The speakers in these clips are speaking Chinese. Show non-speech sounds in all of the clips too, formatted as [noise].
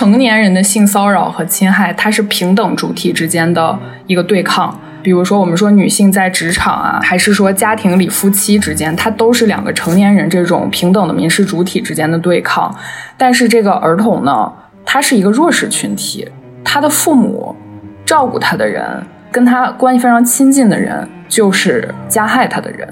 成年人的性骚扰和侵害，它是平等主体之间的一个对抗。比如说，我们说女性在职场啊，还是说家庭里夫妻之间，它都是两个成年人这种平等的民事主体之间的对抗。但是这个儿童呢，他是一个弱势群体，他的父母照顾他的人，跟他关系非常亲近的人，就是加害他的人。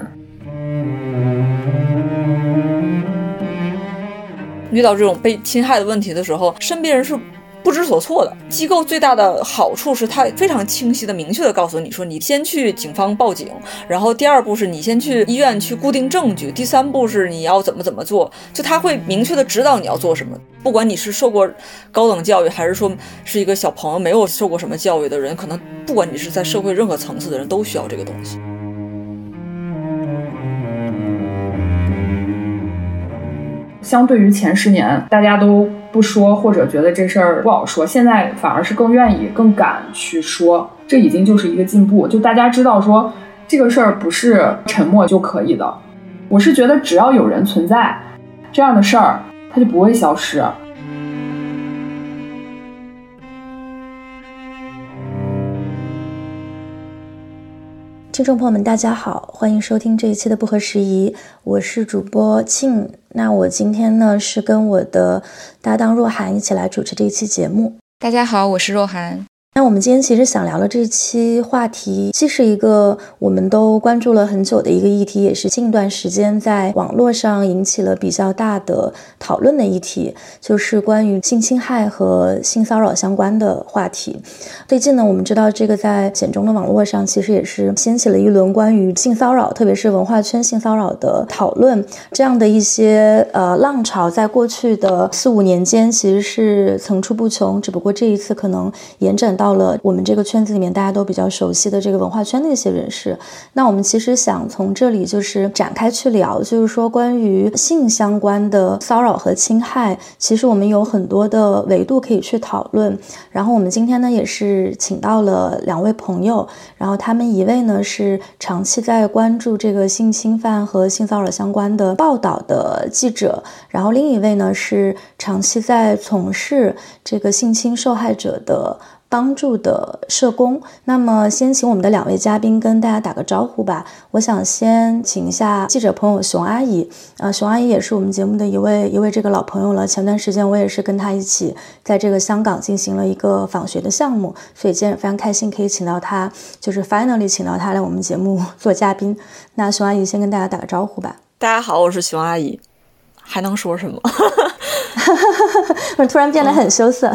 遇到这种被侵害的问题的时候，身边人是。不知所措的机构最大的好处是，它非常清晰的、明确的告诉你说，你先去警方报警，然后第二步是你先去医院去固定证据，第三步是你要怎么怎么做，就他会明确的指导你要做什么。不管你是受过高等教育，还是说是一个小朋友没有受过什么教育的人，可能不管你是在社会任何层次的人都需要这个东西。相对于前十年，大家都不说或者觉得这事儿不好说，现在反而是更愿意、更敢去说，这已经就是一个进步。就大家知道说这个事儿不是沉默就可以的。我是觉得只要有人存在，这样的事儿它就不会消失。听众朋友们，大家好，欢迎收听这一期的不合时宜，我是主播庆。那我今天呢是跟我的搭档若涵一起来主持这一期节目。大家好，我是若涵。那我们今天其实想聊的这期话题，既是一个我们都关注了很久的一个议题，也是近段时间在网络上引起了比较大的讨论的议题，就是关于性侵害和性骚扰相关的话题。最近呢，我们知道这个在简中的网络上，其实也是掀起了一轮关于性骚扰，特别是文化圈性骚扰的讨论。这样的一些呃浪潮，在过去的四五年间，其实是层出不穷，只不过这一次可能延展。到到了我们这个圈子里面，大家都比较熟悉的这个文化圈的一些人士。那我们其实想从这里就是展开去聊，就是说关于性相关的骚扰和侵害，其实我们有很多的维度可以去讨论。然后我们今天呢，也是请到了两位朋友，然后他们一位呢是长期在关注这个性侵犯和性骚扰相关的报道的记者，然后另一位呢是长期在从事这个性侵受害者的。帮助的社工，那么先请我们的两位嘉宾跟大家打个招呼吧。我想先请一下记者朋友熊阿姨，呃，熊阿姨也是我们节目的一位一位这个老朋友了。前段时间我也是跟她一起在这个香港进行了一个访学的项目，所以今天非常开心可以请到她，就是 finally 请到她来我们节目做嘉宾。那熊阿姨先跟大家打个招呼吧。大家好，我是熊阿姨，还能说什么？[laughs] [laughs] 我突然变得很羞涩。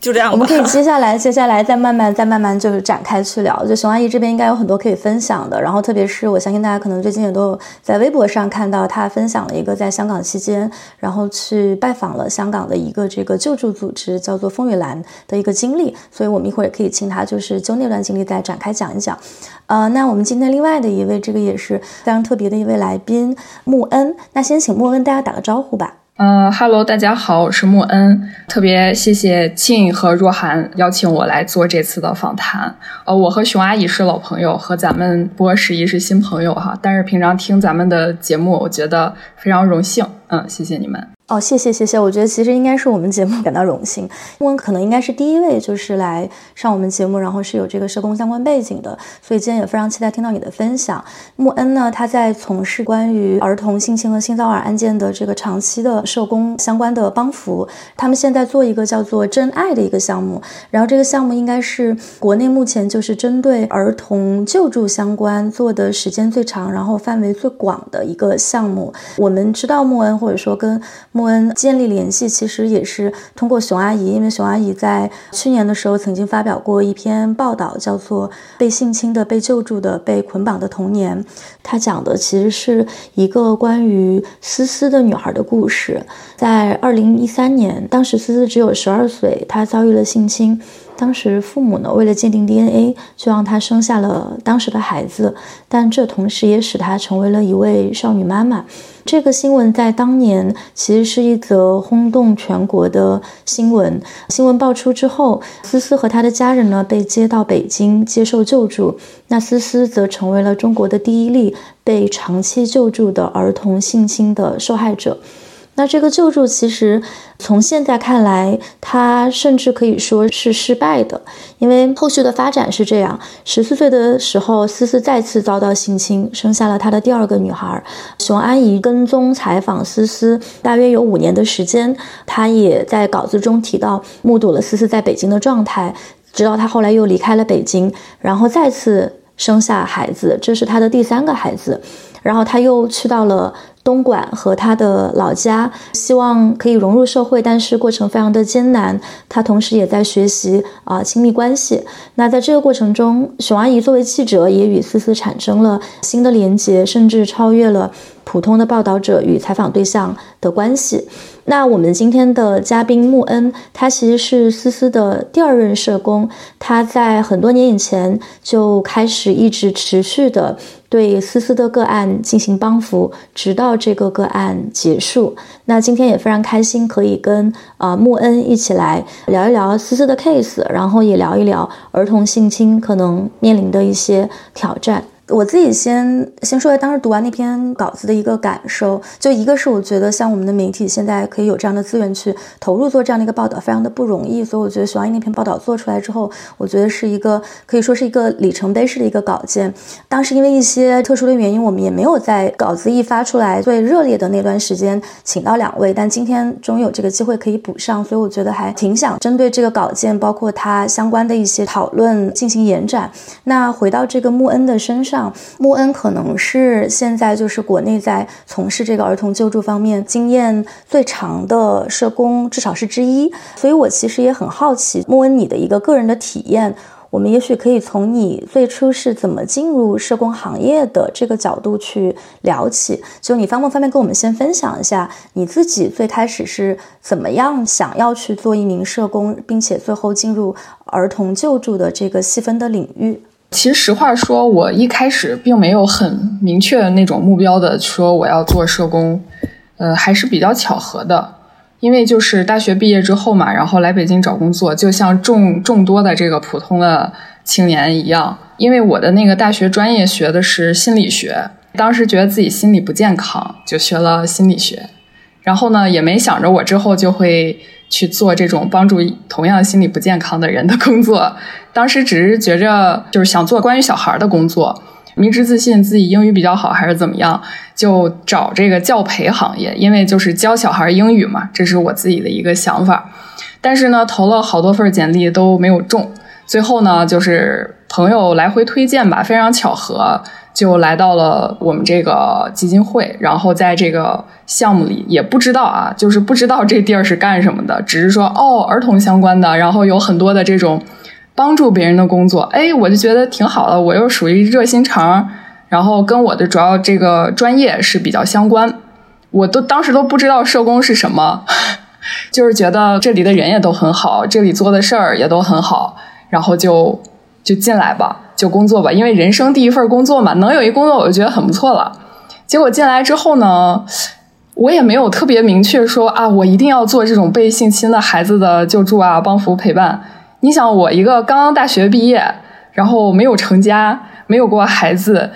就这样，我们可以接下来接下来再慢慢再慢慢就是展开去聊。就熊阿姨这边应该有很多可以分享的。然后特别是我相信大家可能最近也都有在微博上看到她分享了一个在香港期间，然后去拜访了香港的一个这个救助组织，叫做风雨兰的一个经历。所以我们一会儿也可以请她就是就那段经历再展开讲一讲。呃，那我们今天另外的一位这个也是非常特别的一位来宾穆恩，那先请穆恩大家打个招呼吧。嗯哈喽，大家好，我是穆恩，特别谢谢庆和若涵邀请我来做这次的访谈。呃，我和熊阿姨是老朋友，和咱们波十一是新朋友哈，但是平常听咱们的节目，我觉得非常荣幸。嗯，谢谢你们。哦，谢谢谢谢，我觉得其实应该是我们节目感到荣幸。莫恩可能应该是第一位就是来上我们节目，然后是有这个社工相关背景的，所以今天也非常期待听到你的分享。莫恩呢，他在从事关于儿童性侵和性骚扰案件的这个长期的社工相关的帮扶。他们现在做一个叫做“真爱”的一个项目，然后这个项目应该是国内目前就是针对儿童救助相关做的时间最长，然后范围最广的一个项目。我们知道莫恩，或者说跟莫恩建立联系，其实也是通过熊阿姨，因为熊阿姨在去年的时候曾经发表过一篇报道，叫做《被性侵的、被救助的、被捆绑的童年》。她讲的其实是一个关于思思的女孩的故事。在二零一三年，当时思思只有十二岁，她遭遇了性侵。当时父母呢，为了鉴定 DNA，就让她生下了当时的孩子，但这同时也使她成为了一位少女妈妈。这个新闻在当年其实是一则轰动全国的新闻。新闻爆出之后，思思和她的家人呢被接到北京接受救助，那思思则成为了中国的第一例被长期救助的儿童性侵的受害者。那这个救助其实从现在看来，它甚至可以说是失败的，因为后续的发展是这样：十四岁的时候，思思再次遭到性侵，生下了她的第二个女孩。熊安怡跟踪采访思思大约有五年的时间，她也在稿子中提到，目睹了思思在北京的状态，直到她后来又离开了北京，然后再次生下孩子，这是她的第三个孩子，然后她又去到了。东莞和他的老家，希望可以融入社会，但是过程非常的艰难。他同时也在学习啊亲密关系。那在这个过程中，熊阿姨作为记者也与思思产生了新的连接，甚至超越了普通的报道者与采访对象的关系。那我们今天的嘉宾穆恩，他其实是思思的第二任社工，他在很多年以前就开始一直持续的。对思思的个案进行帮扶，直到这个个案结束。那今天也非常开心，可以跟啊穆恩一起来聊一聊思思的 case，然后也聊一聊儿童性侵可能面临的一些挑战。我自己先先说一下当时读完那篇稿子的一个感受，就一个是我觉得像我们的媒体现在可以有这样的资源去投入做这样的一个报道，非常的不容易，所以我觉得徐王毅那篇报道做出来之后，我觉得是一个可以说是一个里程碑式的一个稿件。当时因为一些特殊的原因，我们也没有在稿子一发出来最热烈的那段时间请到两位，但今天终于有这个机会可以补上，所以我觉得还挺想针对这个稿件，包括它相关的一些讨论进行延展。那回到这个穆恩的身上。穆恩可能是现在就是国内在从事这个儿童救助方面经验最长的社工，至少是之一。所以我其实也很好奇，穆恩你的一个个人的体验，我们也许可以从你最初是怎么进入社工行业的这个角度去聊起。就你方不方便跟我们先分享一下你自己最开始是怎么样想要去做一名社工，并且最后进入儿童救助的这个细分的领域？其实实话说，我一开始并没有很明确的那种目标的说我要做社工，呃，还是比较巧合的。因为就是大学毕业之后嘛，然后来北京找工作，就像众众多的这个普通的青年一样。因为我的那个大学专业学的是心理学，当时觉得自己心理不健康，就学了心理学。然后呢，也没想着我之后就会。去做这种帮助同样心理不健康的人的工作，当时只是觉着就是想做关于小孩的工作，迷之自信自己英语比较好还是怎么样，就找这个教培行业，因为就是教小孩英语嘛，这是我自己的一个想法。但是呢，投了好多份简历都没有中，最后呢，就是朋友来回推荐吧，非常巧合。就来到了我们这个基金会，然后在这个项目里也不知道啊，就是不知道这地儿是干什么的，只是说哦，儿童相关的，然后有很多的这种帮助别人的工作，哎，我就觉得挺好的，我又属于热心肠，然后跟我的主要这个专业是比较相关，我都当时都不知道社工是什么，[laughs] 就是觉得这里的人也都很好，这里做的事儿也都很好，然后就就进来吧。就工作吧，因为人生第一份工作嘛，能有一工作我就觉得很不错了。结果进来之后呢，我也没有特别明确说啊，我一定要做这种被性侵的孩子的救助啊、帮扶陪伴。你想，我一个刚刚大学毕业，然后没有成家，没有过孩子，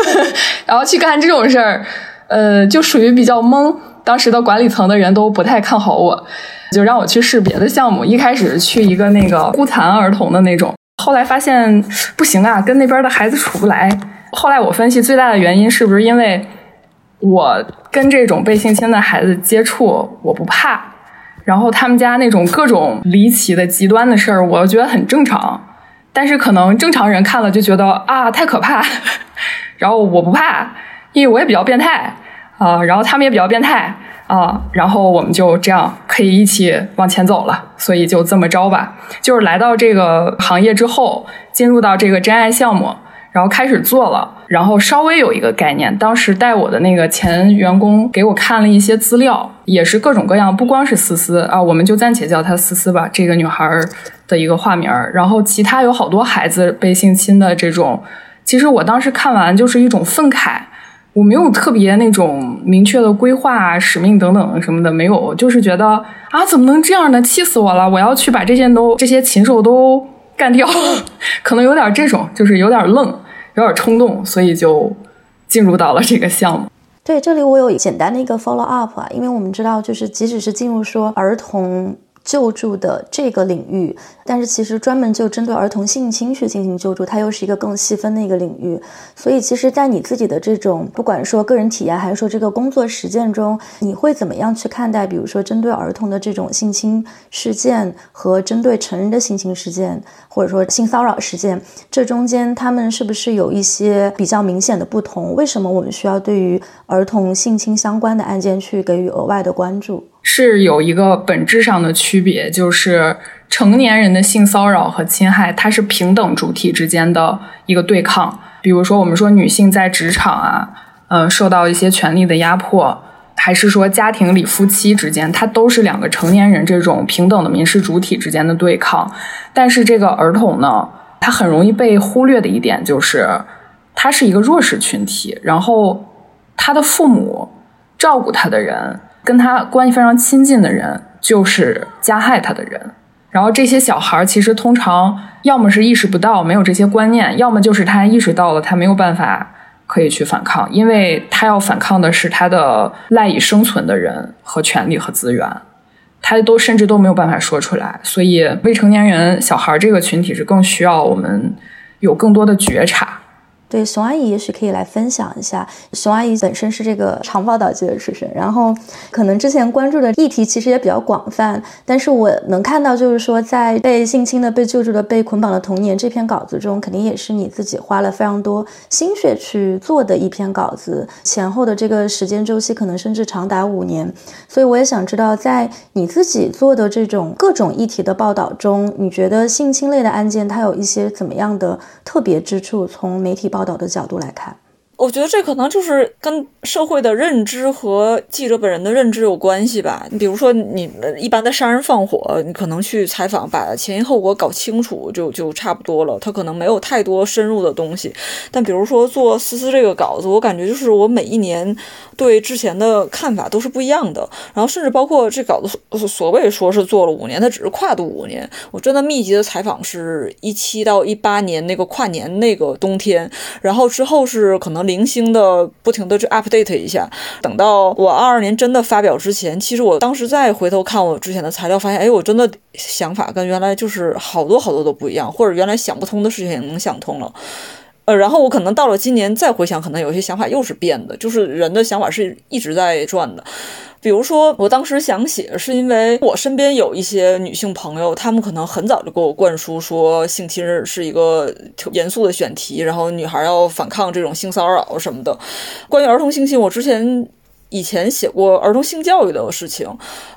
[laughs] 然后去干这种事儿，呃，就属于比较懵。当时的管理层的人都不太看好我，就让我去试别的项目。一开始去一个那个孤残儿童的那种。后来发现不行啊，跟那边的孩子处不来。后来我分析最大的原因是不是因为我跟这种被性侵的孩子接触，我不怕。然后他们家那种各种离奇的极端的事儿，我觉得很正常。但是可能正常人看了就觉得啊太可怕。[laughs] 然后我不怕，因为我也比较变态啊。然后他们也比较变态。啊，然后我们就这样可以一起往前走了，所以就这么着吧。就是来到这个行业之后，进入到这个真爱项目，然后开始做了，然后稍微有一个概念。当时带我的那个前员工给我看了一些资料，也是各种各样，不光是思思啊，我们就暂且叫她思思吧，这个女孩儿的一个化名。然后其他有好多孩子被性侵的这种，其实我当时看完就是一种愤慨。我没有特别那种明确的规划啊、使命等等什么的，没有，就是觉得啊，怎么能这样呢？气死我了！我要去把这些都 [laughs] 这些禽兽都干掉，[laughs] 可能有点这种，就是有点愣，有点冲动，所以就进入到了这个项目。对，这里我有简单的一个 follow up 啊，因为我们知道，就是即使是进入说儿童。救助的这个领域，但是其实专门就针对儿童性侵去进行救助，它又是一个更细分的一个领域。所以，其实，在你自己的这种不管说个人体验，还是说这个工作实践中，你会怎么样去看待，比如说针对儿童的这种性侵事件和针对成人的性侵事件，或者说性骚扰事件，这中间他们是不是有一些比较明显的不同？为什么我们需要对于儿童性侵相关的案件去给予额外的关注？是有一个本质上的区别，就是成年人的性骚扰和侵害，它是平等主体之间的一个对抗。比如说，我们说女性在职场啊，嗯，受到一些权利的压迫，还是说家庭里夫妻之间，它都是两个成年人这种平等的民事主体之间的对抗。但是这个儿童呢，他很容易被忽略的一点就是，他是一个弱势群体，然后他的父母照顾他的人。跟他关系非常亲近的人，就是加害他的人。然后这些小孩其实通常要么是意识不到，没有这些观念；要么就是他意识到了，他没有办法可以去反抗，因为他要反抗的是他的赖以生存的人和权利和资源，他都甚至都没有办法说出来。所以未成年人小孩这个群体是更需要我们有更多的觉察。对，熊阿姨也许可以来分享一下。熊阿姨本身是这个长报道记者出身，然后可能之前关注的议题其实也比较广泛。但是我能看到，就是说在被性侵的、被救助的、被捆绑的童年这篇稿子中，肯定也是你自己花了非常多心血去做的一篇稿子，前后的这个时间周期可能甚至长达五年。所以我也想知道，在你自己做的这种各种议题的报道中，你觉得性侵类的案件它有一些怎么样的特别之处？从媒体报。报道的角度来看。我觉得这可能就是跟社会的认知和记者本人的认知有关系吧。你比如说，你们一般的杀人放火，你可能去采访，把前因后果搞清楚就就差不多了。他可能没有太多深入的东西。但比如说做思思这个稿子，我感觉就是我每一年对之前的看法都是不一样的。然后甚至包括这稿子所谓说是做了五年，它只是跨度五年。我真的密集的采访是一七到一八年那个跨年那个冬天，然后之后是可能。零星的不停的去 update 一下，等到我二二年真的发表之前，其实我当时再回头看我之前的材料，发现，哎，我真的想法跟原来就是好多好多都不一样，或者原来想不通的事情也能想通了。呃，然后我可能到了今年再回想，可能有些想法又是变的，就是人的想法是一直在转的。比如说，我当时想写，是因为我身边有一些女性朋友，她们可能很早就给我灌输说性侵是一个严肃的选题，然后女孩要反抗这种性骚扰什么的。关于儿童性侵，我之前。以前写过儿童性教育的事情，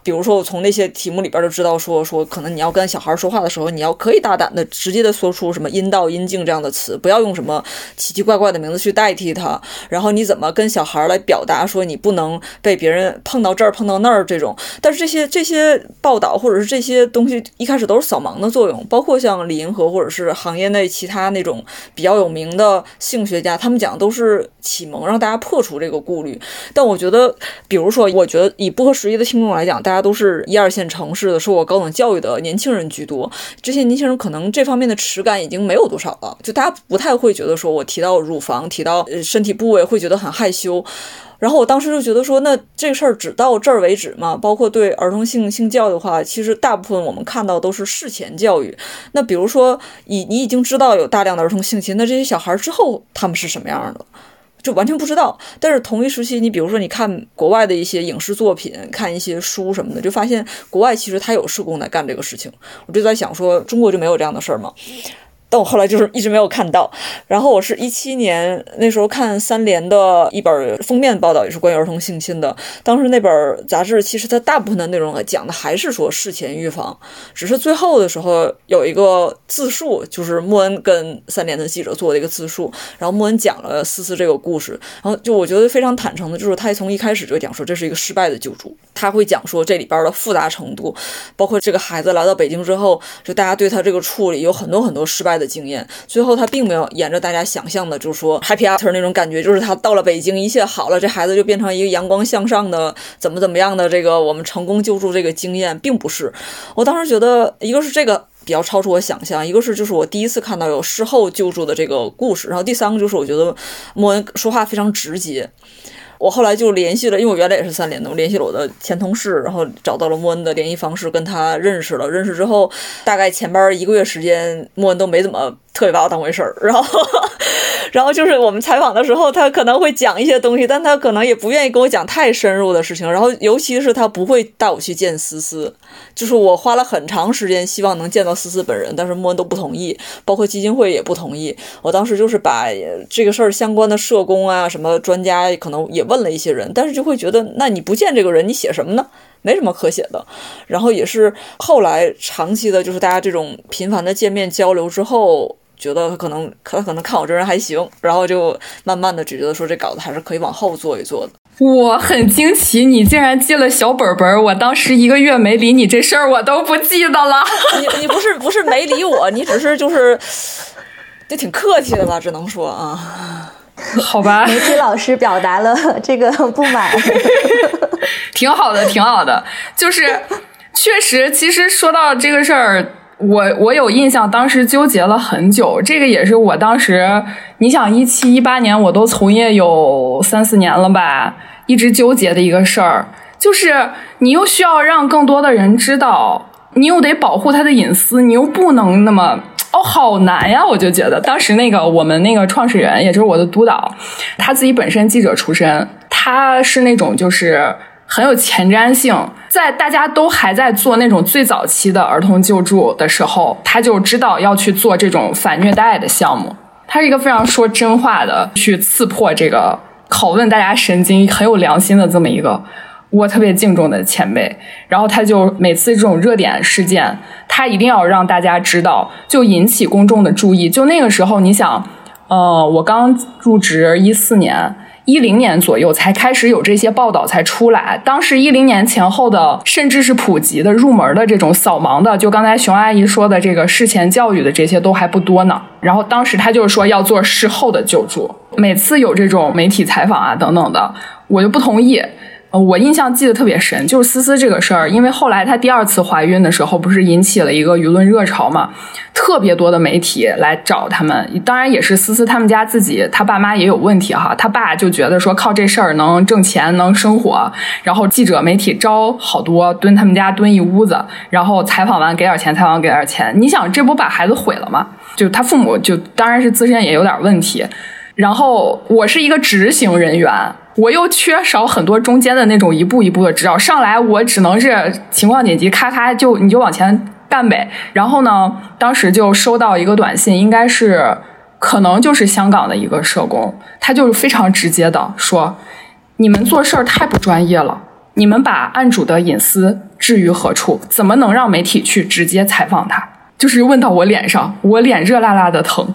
比如说我从那些题目里边就知道说说，可能你要跟小孩说话的时候，你要可以大胆的、直接的说出什么阴道、阴茎这样的词，不要用什么奇奇怪怪的名字去代替它。然后你怎么跟小孩来表达说你不能被别人碰到这儿、碰到那儿这种？但是这些这些报道或者是这些东西一开始都是扫盲的作用，包括像李银河或者是行业内其他那种比较有名的性学家，他们讲都是启蒙，让大家破除这个顾虑。但我觉得。比如说，我觉得以不合时宜的听众来讲，大家都是一二线城市的受过高等教育的年轻人居多。这些年轻人可能这方面的耻感已经没有多少了，就大家不太会觉得说我提到乳房、提到身体部位会觉得很害羞。然后我当时就觉得说，那这事儿只到这儿为止嘛？包括对儿童性性教育的话，其实大部分我们看到都是事前教育。那比如说，你你已经知道有大量的儿童性侵，那这些小孩之后他们是什么样的？就完全不知道，但是同一时期，你比如说你看国外的一些影视作品，看一些书什么的，就发现国外其实他有施工来干这个事情。我就在想说，中国就没有这样的事儿吗？但我后来就是一直没有看到，然后我是一七年那时候看三联的一本封面报道，也是关于儿童性侵的。当时那本杂志其实它大部分的内容讲的还是说事前预防，只是最后的时候有一个自述，就是莫恩跟三联的记者做的一个自述，然后莫恩讲了思思这个故事，然后就我觉得非常坦诚的，就是他从一开始就讲说这是一个失败的救助，他会讲说这里边的复杂程度，包括这个孩子来到北京之后，就大家对他这个处理有很多很多失败。的经验，最后他并没有沿着大家想象的，就是说 happy after 那种感觉，就是他到了北京，一切好了，这孩子就变成一个阳光向上的，怎么怎么样的这个我们成功救助这个经验，并不是。我当时觉得，一个是这个比较超出我想象，一个是就是我第一次看到有事后救助的这个故事，然后第三个就是我觉得莫恩说话非常直接。我后来就联系了，因为我原来也是三联的，我联系了我的前同事，然后找到了莫恩的联系方式，跟他认识了。认识之后，大概前边一个月时间，莫恩都没怎么。特别把我当回事儿，然后，[laughs] 然后就是我们采访的时候，他可能会讲一些东西，但他可能也不愿意跟我讲太深入的事情。然后，尤其是他不会带我去见思思，就是我花了很长时间希望能见到思思本人，但是莫恩都不同意，包括基金会也不同意。我当时就是把这个事儿相关的社工啊、什么专家，可能也问了一些人，但是就会觉得，那你不见这个人，你写什么呢？没什么可写的。然后也是后来长期的，就是大家这种频繁的见面交流之后。觉得他可能，他可能看我这人还行，然后就慢慢的只觉得说这稿子还是可以往后做一做的。我很惊奇，你竟然记了小本本我当时一个月没理你这事儿，我都不记得了。你你不是不是没理我，你只是就是，就挺客气的吧，只能说啊。好吧。媒体老师表达了这个不满。[laughs] 挺好的，挺好的，就是确实，其实说到这个事儿。我我有印象，当时纠结了很久，这个也是我当时，你想一七一八年我都从业有三四年了吧，一直纠结的一个事儿，就是你又需要让更多的人知道，你又得保护他的隐私，你又不能那么哦，好难呀！我就觉得当时那个我们那个创始人，也就是我的督导，他自己本身记者出身，他是那种就是。很有前瞻性，在大家都还在做那种最早期的儿童救助的时候，他就知道要去做这种反虐待的项目。他是一个非常说真话的，去刺破这个拷问大家神经、很有良心的这么一个我特别敬重的前辈。然后他就每次这种热点事件，他一定要让大家知道，就引起公众的注意。就那个时候，你想，呃，我刚入职一四年。一零年左右才开始有这些报道才出来，当时一零年前后的，甚至是普及的入门的这种扫盲的，就刚才熊阿姨说的这个事前教育的这些都还不多呢。然后当时他就是说要做事后的救助，每次有这种媒体采访啊等等的，我就不同意。我印象记得特别深，就是思思这个事儿，因为后来她第二次怀孕的时候，不是引起了一个舆论热潮嘛，特别多的媒体来找他们，当然也是思思他们家自己，他爸妈也有问题哈，他爸就觉得说靠这事儿能挣钱能生活，然后记者媒体招好多蹲他们家蹲一屋子，然后采访完给点钱，采访给点钱，你想这不把孩子毁了吗？就他父母就当然是自身也有点问题，然后我是一个执行人员。我又缺少很多中间的那种一步一步的指导，上来我只能是情况紧急，咔咔就你就往前干呗。然后呢，当时就收到一个短信，应该是可能就是香港的一个社工，他就是非常直接的说：“你们做事儿太不专业了，你们把案主的隐私置于何处？怎么能让媒体去直接采访他？就是问到我脸上，我脸热辣辣的疼。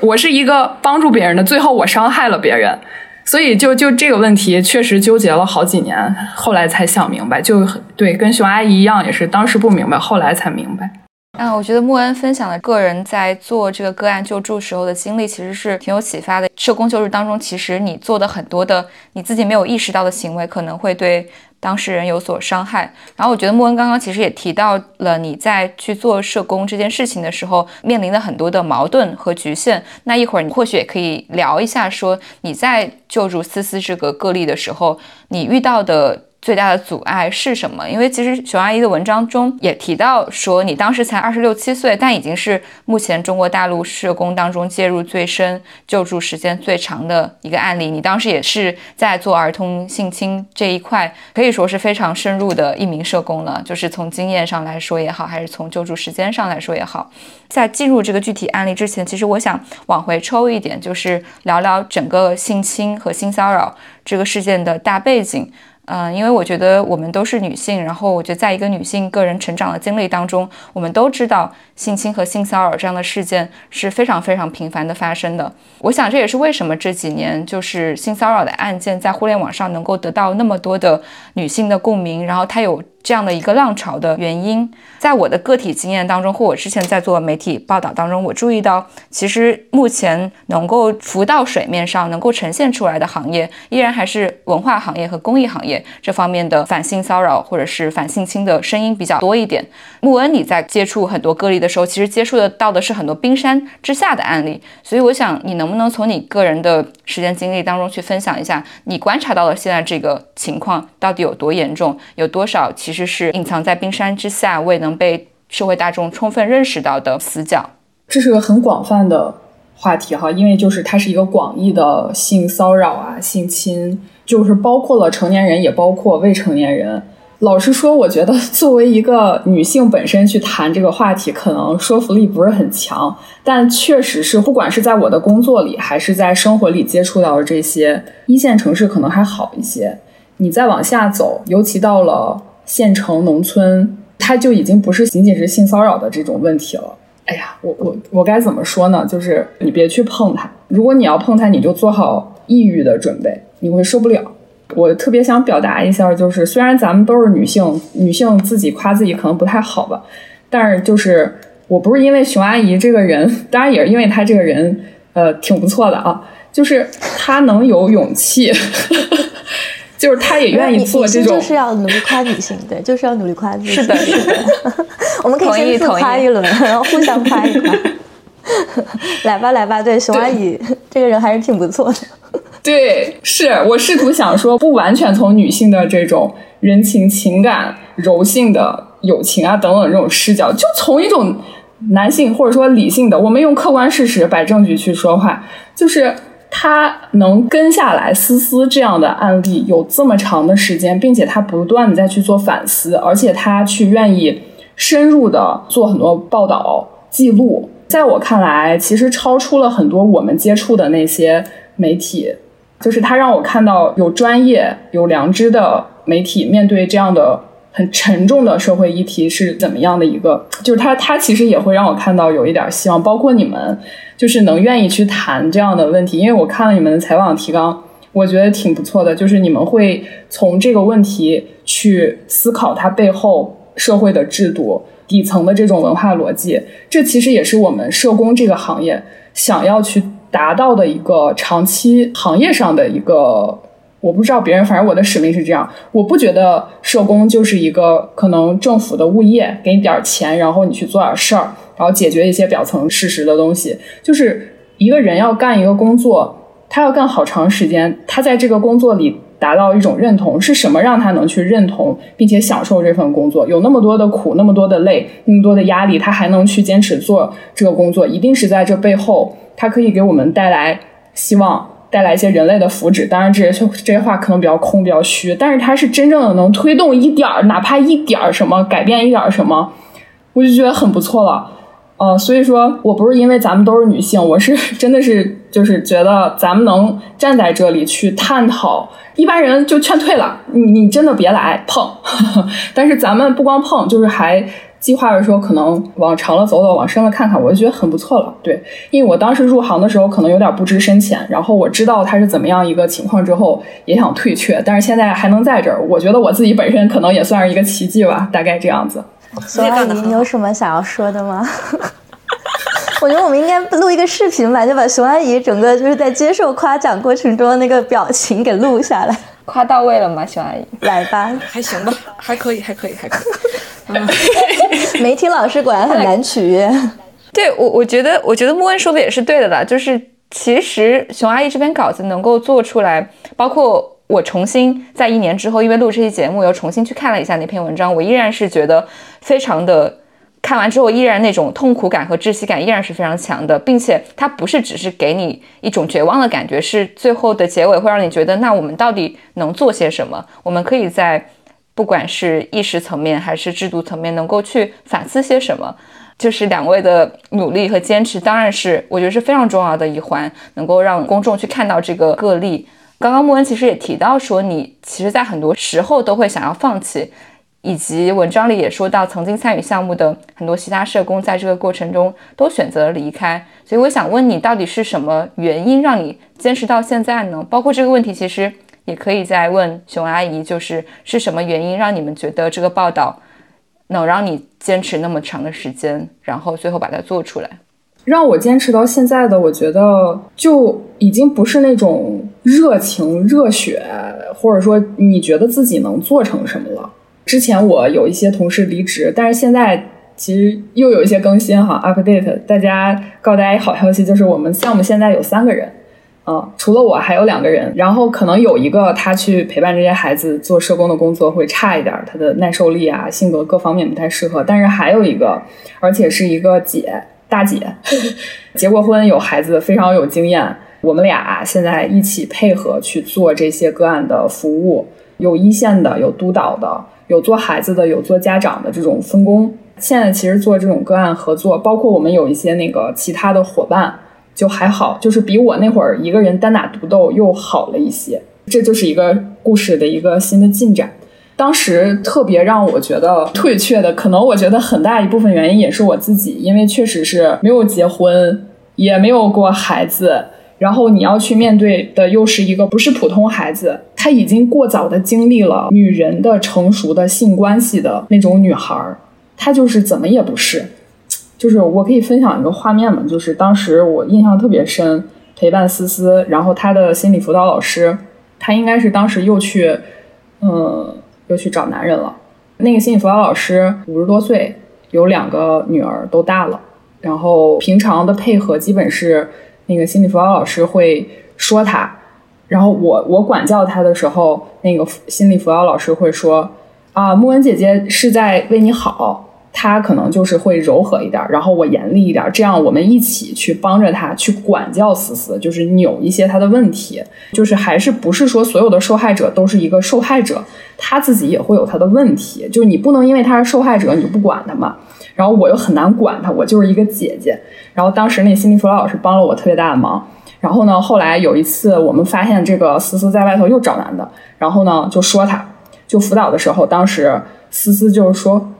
我是一个帮助别人的，最后我伤害了别人。”所以，就就这个问题，确实纠结了好几年，后来才想明白。就对，跟熊阿姨一样，也是当时不明白，后来才明白。嗯，我觉得莫恩分享的个人在做这个个案救助时候的经历，其实是挺有启发的。社工救助当中，其实你做的很多的你自己没有意识到的行为，可能会对。当事人有所伤害，然后我觉得莫恩刚刚其实也提到了你在去做社工这件事情的时候面临的很多的矛盾和局限。那一会儿你或许也可以聊一下，说你在救助思思这个个例的时候，你遇到的。最大的阻碍是什么？因为其实熊阿姨的文章中也提到说，你当时才二十六七岁，但已经是目前中国大陆社工当中介入最深、救助时间最长的一个案例。你当时也是在做儿童性侵这一块，可以说是非常深入的一名社工了。就是从经验上来说也好，还是从救助时间上来说也好，在进入这个具体案例之前，其实我想往回抽一点，就是聊聊整个性侵和性骚扰这个事件的大背景。嗯，因为我觉得我们都是女性，然后我觉得在一个女性个人成长的经历当中，我们都知道性侵和性骚扰这样的事件是非常非常频繁的发生的。我想这也是为什么这几年就是性骚扰的案件在互联网上能够得到那么多的女性的共鸣，然后它有这样的一个浪潮的原因。在我的个体经验当中，或我之前在做媒体报道当中，我注意到，其实目前能够浮到水面上、能够呈现出来的行业，依然还是文化行业和公益行业这方面的反性骚扰或者是反性侵的声音比较多一点。穆恩，你在接触很多个例的时候，其实接触的到的是很多冰山之下的案例，所以我想，你能不能从你个人的时间经历当中去分享一下，你观察到的现在这个情况到底有多严重，有多少其其实是隐藏在冰山之下未能。被社会大众充分认识到的死角，这是个很广泛的话题哈，因为就是它是一个广义的性骚扰啊、性侵，就是包括了成年人，也包括未成年人。老实说，我觉得作为一个女性本身去谈这个话题，可能说服力不是很强。但确实是，不管是在我的工作里，还是在生活里接触到的这些一线城市，可能还好一些。你再往下走，尤其到了县城、农村。它就已经不是仅仅是性骚扰的这种问题了。哎呀，我我我该怎么说呢？就是你别去碰它，如果你要碰它，你就做好抑郁的准备，你会受不了。我特别想表达一下，就是虽然咱们都是女性，女性自己夸自己可能不太好吧，但是就是我不是因为熊阿姨这个人，当然也是因为她这个人，呃，挺不错的啊，就是她能有勇气。[laughs] 就是他也愿意做这种，就是要努力夸女性，对，就是要努力夸自己。是的，是的。[laughs] 我们可以先自夸一轮，然后互相夸一夸。[laughs] 来吧，来吧，对，熊阿姨这个人还是挺不错的。对，是我试图想说，不完全从女性的这种人情情感、柔性的友情啊等等这种视角，就从一种男性或者说理性的，我们用客观事实摆证据去说话，就是。他能跟下来思思这样的案例有这么长的时间，并且他不断的在去做反思，而且他去愿意深入的做很多报道记录，在我看来，其实超出了很多我们接触的那些媒体，就是他让我看到有专业、有良知的媒体面对这样的很沉重的社会议题是怎么样的一个，就是他他其实也会让我看到有一点希望，包括你们。就是能愿意去谈这样的问题，因为我看了你们的采访提纲，我觉得挺不错的。就是你们会从这个问题去思考它背后社会的制度、底层的这种文化逻辑，这其实也是我们社工这个行业想要去达到的一个长期行业上的一个。我不知道别人，反正我的使命是这样。我不觉得社工就是一个可能政府的物业，给你点钱，然后你去做点事儿。然后解决一些表层事实的东西，就是一个人要干一个工作，他要干好长时间，他在这个工作里达到一种认同，是什么让他能去认同并且享受这份工作？有那么多的苦，那么多的累，那么多的压力，他还能去坚持做这个工作，一定是在这背后，他可以给我们带来希望，带来一些人类的福祉。当然，这些这些话可能比较空，比较虚，但是它是真正的能推动一点儿，哪怕一点儿什么，改变一点儿什么，我就觉得很不错了。呃，所以说我不是因为咱们都是女性，我是 [laughs] 真的是就是觉得咱们能站在这里去探讨，一般人就劝退了，你你真的别来碰。[laughs] 但是咱们不光碰，就是还计划着说可能往长了走走，往深了看看，我就觉得很不错了。对，因为我当时入行的时候可能有点不知深浅，然后我知道他是怎么样一个情况之后，也想退却，但是现在还能在这儿，我觉得我自己本身可能也算是一个奇迹吧，大概这样子。所以你有什么想要说的吗？[laughs] 我觉得我们应该录一个视频吧，就把熊阿姨整个就是在接受夸奖过程中那个表情给录下来。夸到位了吗，熊阿姨？来吧，还行吧，[laughs] 还可以，还可以，还可以。[laughs] 媒体老师果然很难取悦。对我，我觉得，我觉得莫恩说的也是对的啦。就是其实熊阿姨这篇稿子能够做出来，包括。我重新在一年之后，因为录这期节目，又重新去看了一下那篇文章，我依然是觉得非常的，看完之后依然那种痛苦感和窒息感依然是非常强的，并且它不是只是给你一种绝望的感觉，是最后的结尾会让你觉得，那我们到底能做些什么？我们可以在不管是意识层面还是制度层面，能够去反思些什么？就是两位的努力和坚持，当然是我觉得是非常重要的一环，能够让公众去看到这个个例。刚刚莫恩其实也提到说，你其实，在很多时候都会想要放弃，以及文章里也说到，曾经参与项目的很多其他社工，在这个过程中都选择了离开。所以我想问你，到底是什么原因让你坚持到现在呢？包括这个问题，其实也可以再问熊阿姨，就是是什么原因让你们觉得这个报道能让你坚持那么长的时间，然后最后把它做出来？让我坚持到现在的，我觉得就已经不是那种热情、热血，或者说你觉得自己能做成什么了。之前我有一些同事离职，但是现在其实又有一些更新哈，update。大家告诉大家一好消息，就是我们项目现在有三个人。嗯，除了我还有两个人，然后可能有一个他去陪伴这些孩子做社工的工作会差一点，他的耐受力啊、性格各方面不太适合。但是还有一个，而且是一个姐大姐，[laughs] 结过婚有孩子，非常有经验。我们俩现在一起配合去做这些个案的服务，有一线的，有督导的，有做孩子的，有做家长的这种分工。现在其实做这种个案合作，包括我们有一些那个其他的伙伴。就还好，就是比我那会儿一个人单打独斗又好了一些。这就是一个故事的一个新的进展。当时特别让我觉得退却的，可能我觉得很大一部分原因也是我自己，因为确实是没有结婚，也没有过孩子，然后你要去面对的又是一个不是普通孩子，她已经过早的经历了女人的成熟的性关系的那种女孩儿，她就是怎么也不是。[tsk] 就是我可以分享一个画面嘛，就是当时我印象特别深，陪伴思思，然后她的心理辅导老师，她应该是当时又去，嗯，又去找男人了。那个心理辅导老师五十多岁，有两个女儿都大了，然后平常的配合基本是那个心理辅导老师会说他，然后我我管教他的时候，那个心理辅导老师会说啊，木恩姐姐是在为你好。他可能就是会柔和一点，然后我严厉一点，这样我们一起去帮着他去管教思思，就是扭一些他的问题，就是还是不是说所有的受害者都是一个受害者，他自己也会有他的问题，就是你不能因为他是受害者你就不管他嘛。然后我又很难管他，我就是一个姐姐。然后当时那心理辅导老师帮了我特别大的忙。然后呢，后来有一次我们发现这个思思在外头又找男的，然后呢就说他，就辅导的时候，当时思思就是说。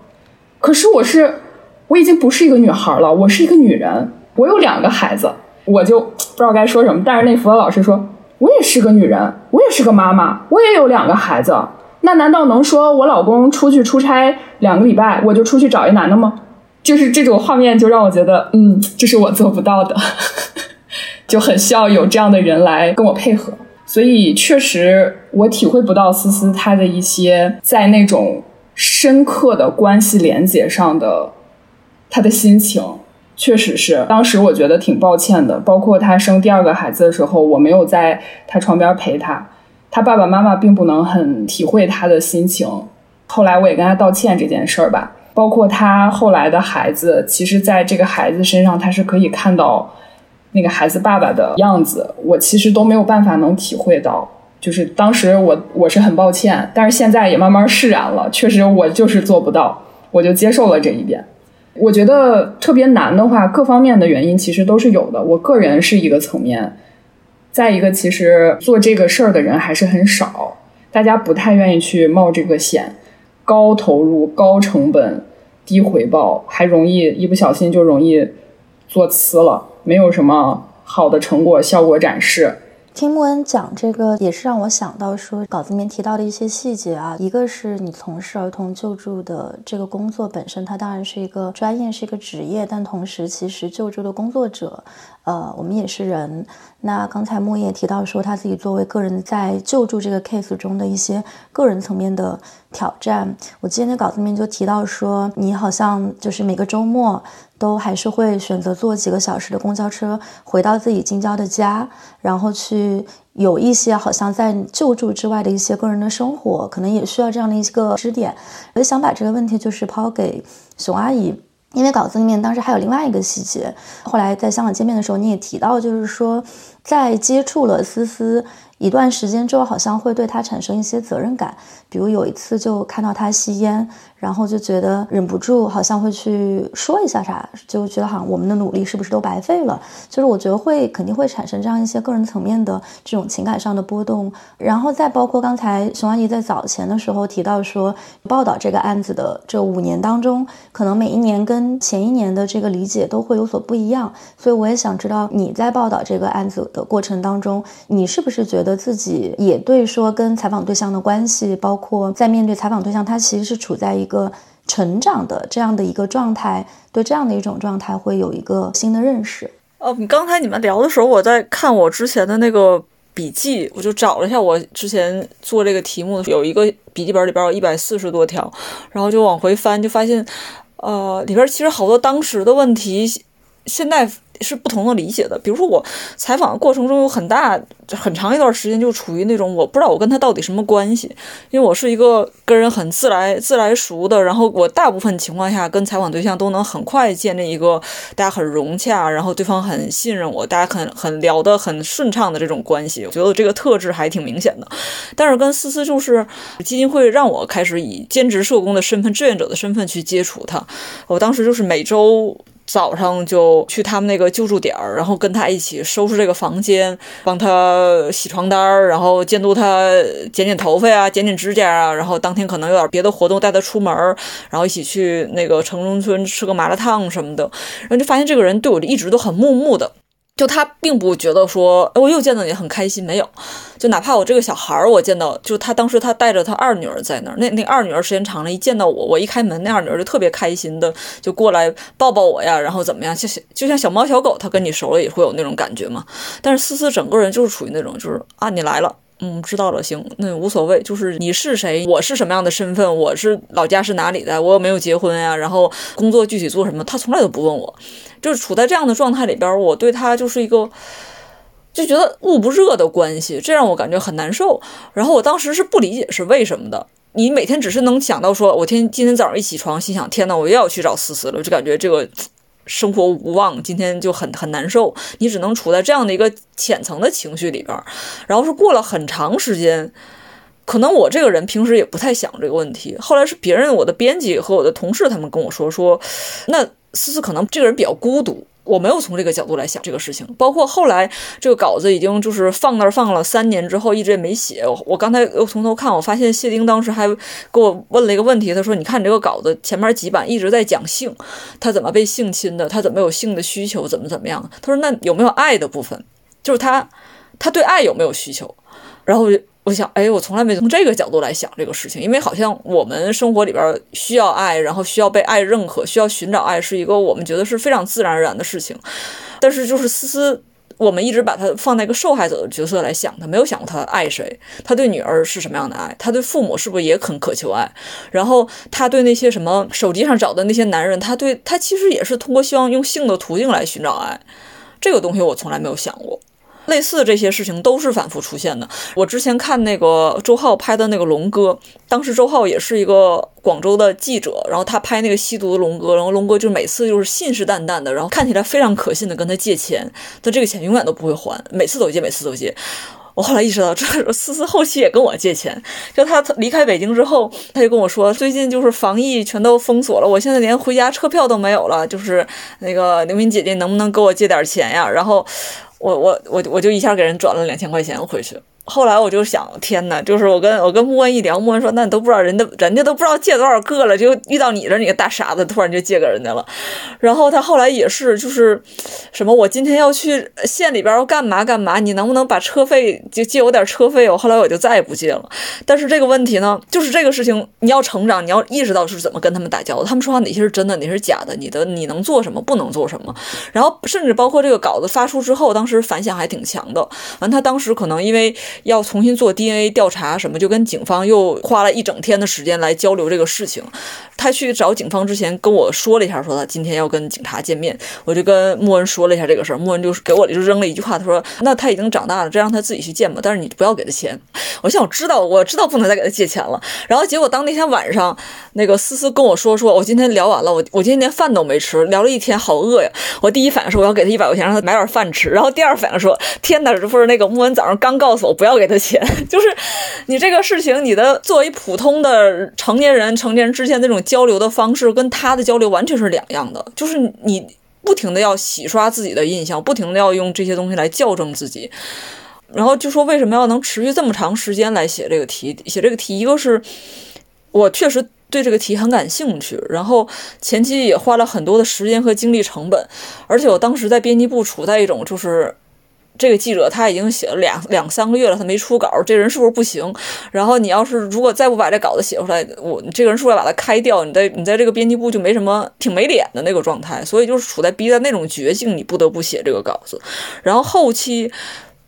可是我是，我已经不是一个女孩了，我是一个女人，我有两个孩子，我就不知道该说什么。但是那辅导老师说，我也是个女人，我也是个妈妈，我也有两个孩子。那难道能说我老公出去出差两个礼拜，我就出去找一男的吗？就是这种画面，就让我觉得，嗯，这是我做不到的，[laughs] 就很需要有这样的人来跟我配合。所以确实，我体会不到思思她的一些在那种。深刻的关系连接上的，他的心情确实是当时我觉得挺抱歉的。包括他生第二个孩子的时候，我没有在他床边陪他，他爸爸妈妈并不能很体会他的心情。后来我也跟他道歉这件事儿吧。包括他后来的孩子，其实在这个孩子身上，他是可以看到那个孩子爸爸的样子，我其实都没有办法能体会到。就是当时我我是很抱歉，但是现在也慢慢释然了。确实我就是做不到，我就接受了这一点。我觉得特别难的话，各方面的原因其实都是有的。我个人是一个层面，再一个其实做这个事儿的人还是很少，大家不太愿意去冒这个险，高投入、高成本、低回报，还容易一不小心就容易做呲了，没有什么好的成果效果展示。听木恩讲这个，也是让我想到说稿子里面提到的一些细节啊。一个是你从事儿童救助的这个工作本身，它当然是一个专业，是一个职业，但同时其实救助的工作者，呃，我们也是人。那刚才莫也提到说他自己作为个人在救助这个 case 中的一些个人层面的挑战。我记得那稿子里面就提到说，你好像就是每个周末。都还是会选择坐几个小时的公交车回到自己近郊的家，然后去有一些好像在救助之外的一些个人的生活，可能也需要这样的一个支点。我就想把这个问题就是抛给熊阿姨，因为稿子里面当时还有另外一个细节，后来在香港见面的时候你也提到，就是说在接触了思思。一段时间之后，好像会对他产生一些责任感。比如有一次就看到他吸烟，然后就觉得忍不住，好像会去说一下啥，就觉得好像我们的努力是不是都白费了？就是我觉得会肯定会产生这样一些个人层面的这种情感上的波动。然后再包括刚才熊阿姨在早前的时候提到说，报道这个案子的这五年当中，可能每一年跟前一年的这个理解都会有所不一样。所以我也想知道你在报道这个案子的过程当中，你是不是觉得？自己也对说跟采访对象的关系，包括在面对采访对象，他其实是处在一个成长的这样的一个状态，对这样的一种状态会有一个新的认识。哦，你刚才你们聊的时候，我在看我之前的那个笔记，我就找了一下我之前做这个题目有一个笔记本里边有一百四十多条，然后就往回翻，就发现，呃，里边其实好多当时的问题，现在。是不同的理解的。比如说，我采访过程中有很大很长一段时间就处于那种我不知道我跟他到底什么关系，因为我是一个跟人很自来自来熟的，然后我大部分情况下跟采访对象都能很快建立一个大家很融洽，然后对方很信任我，大家很很聊得很顺畅的这种关系。我觉得这个特质还挺明显的。但是跟思思就是基金会让我开始以兼职社工的身份、志愿者的身份去接触他，我当时就是每周。早上就去他们那个救助点儿，然后跟他一起收拾这个房间，帮他洗床单儿，然后监督他剪剪头发呀、剪剪指甲啊。然后当天可能有点别的活动，带他出门，然后一起去那个城中村吃个麻辣烫什么的。然后就发现这个人对我一直都很木木的。就他并不觉得说，我又见到你很开心，没有。就哪怕我这个小孩儿，我见到，就他当时他带着他二女儿在那儿，那那二女儿时间长了，一见到我，我一开门，那二女儿就特别开心的就过来抱抱我呀，然后怎么样，就像就像小猫小狗，他跟你熟了也会有那种感觉嘛。但是思思整个人就是处于那种，就是啊，你来了。嗯，知道了，行，那无所谓。就是你是谁，我是什么样的身份，我是老家是哪里的，我有没有结婚呀？然后工作具体做什么，他从来都不问我。就是处在这样的状态里边，我对他就是一个就觉得捂不热的关系，这让我感觉很难受。然后我当时是不理解是为什么的。你每天只是能想到说，我天，今天早上一起床，心想，天呐，我又要去找思思了，就感觉这个。生活无望，今天就很很难受。你只能处在这样的一个浅层的情绪里边，然后是过了很长时间，可能我这个人平时也不太想这个问题。后来是别人，我的编辑和我的同事他们跟我说说，那思思可能这个人比较孤独。我没有从这个角度来想这个事情，包括后来这个稿子已经就是放那儿放了三年之后，一直也没写。我刚才又从头看，我发现谢丁当时还给我问了一个问题，他说：“你看你这个稿子前面几版一直在讲性，他怎么被性侵的，他怎么有性的需求，怎么怎么样？”他说：“那有没有爱的部分？就是他他对爱有没有需求？”然后。我想，哎，我从来没从这个角度来想这个事情，因为好像我们生活里边需要爱，然后需要被爱认可，需要寻找爱，是一个我们觉得是非常自然而然的事情。但是就是思思，我们一直把他放在一个受害者的角色来想，他没有想过他爱谁，他对女儿是什么样的爱，他对父母是不是也很渴求爱？然后他对那些什么手机上找的那些男人，他对他其实也是通过希望用性的途径来寻找爱，这个东西我从来没有想过。类似这些事情都是反复出现的。我之前看那个周浩拍的那个龙哥，当时周浩也是一个广州的记者，然后他拍那个吸毒的龙哥，然后龙哥就每次就是信誓旦旦的，然后看起来非常可信的跟他借钱，但这个钱永远都不会还，每次都借，每次都借。我后来意识到，这思思后期也跟我借钱。就他离开北京之后，他就跟我说，最近就是防疫全都封锁了，我现在连回家车票都没有了。就是那个刘敏姐姐，能不能给我借点钱呀？然后。我我我我就一下给人转了两千块钱回去。后来我就想，天哪！就是我跟我跟穆恩一聊，穆恩说：“那你都不知道，人家人家都不知道借多少个了，就遇到你这你个大傻子，突然就借给人家了。”然后他后来也是，就是什么，我今天要去县里边要干嘛干嘛，你能不能把车费就借我点车费？我后来我就再也不借了。但是这个问题呢，就是这个事情，你要成长，你要意识到是怎么跟他们打交道，他们说话哪些是真的，哪些是假的，你的你能做什么，不能做什么。然后甚至包括这个稿子发出之后，当时反响还挺强的。完，他当时可能因为。要重新做 DNA 调查什么，就跟警方又花了一整天的时间来交流这个事情。他去找警方之前跟我说了一下，说他今天要跟警察见面。我就跟莫恩说了一下这个事儿，莫恩就给我就扔了一句话，他说：“那他已经长大了，这让他自己去见吧，但是你不要给他钱。”我想我知道，我知道不能再给他借钱了。然后结果当那天晚上，那个思思跟我说，说我今天聊完了，我我今天连饭都没吃，聊了一天，好饿呀。我第一反应是我要给他一百块钱，让他买点饭吃。然后第二反应说：“天哪，这不是那个莫恩早上刚告诉我不要给他钱，[laughs] 就是你这个事情，你的作为普通的成年人，成年人之间那种交流的方式，跟他的交流完全是两样的。就是你不停的要洗刷自己的印象，不停的要用这些东西来校正自己。然后就说为什么要能持续这么长时间来写这个题？写这个题，一个是我确实对这个题很感兴趣，然后前期也花了很多的时间和精力成本，而且我当时在编辑部处在一种就是。这个记者他已经写了两两三个月了，他没出稿，这人是不是不行？然后你要是如果再不把这稿子写出来，我你这个人是不是要把他开掉？你在你在这个编辑部就没什么，挺没脸的那个状态。所以就是处在逼在那种绝境，你不得不写这个稿子。然后后期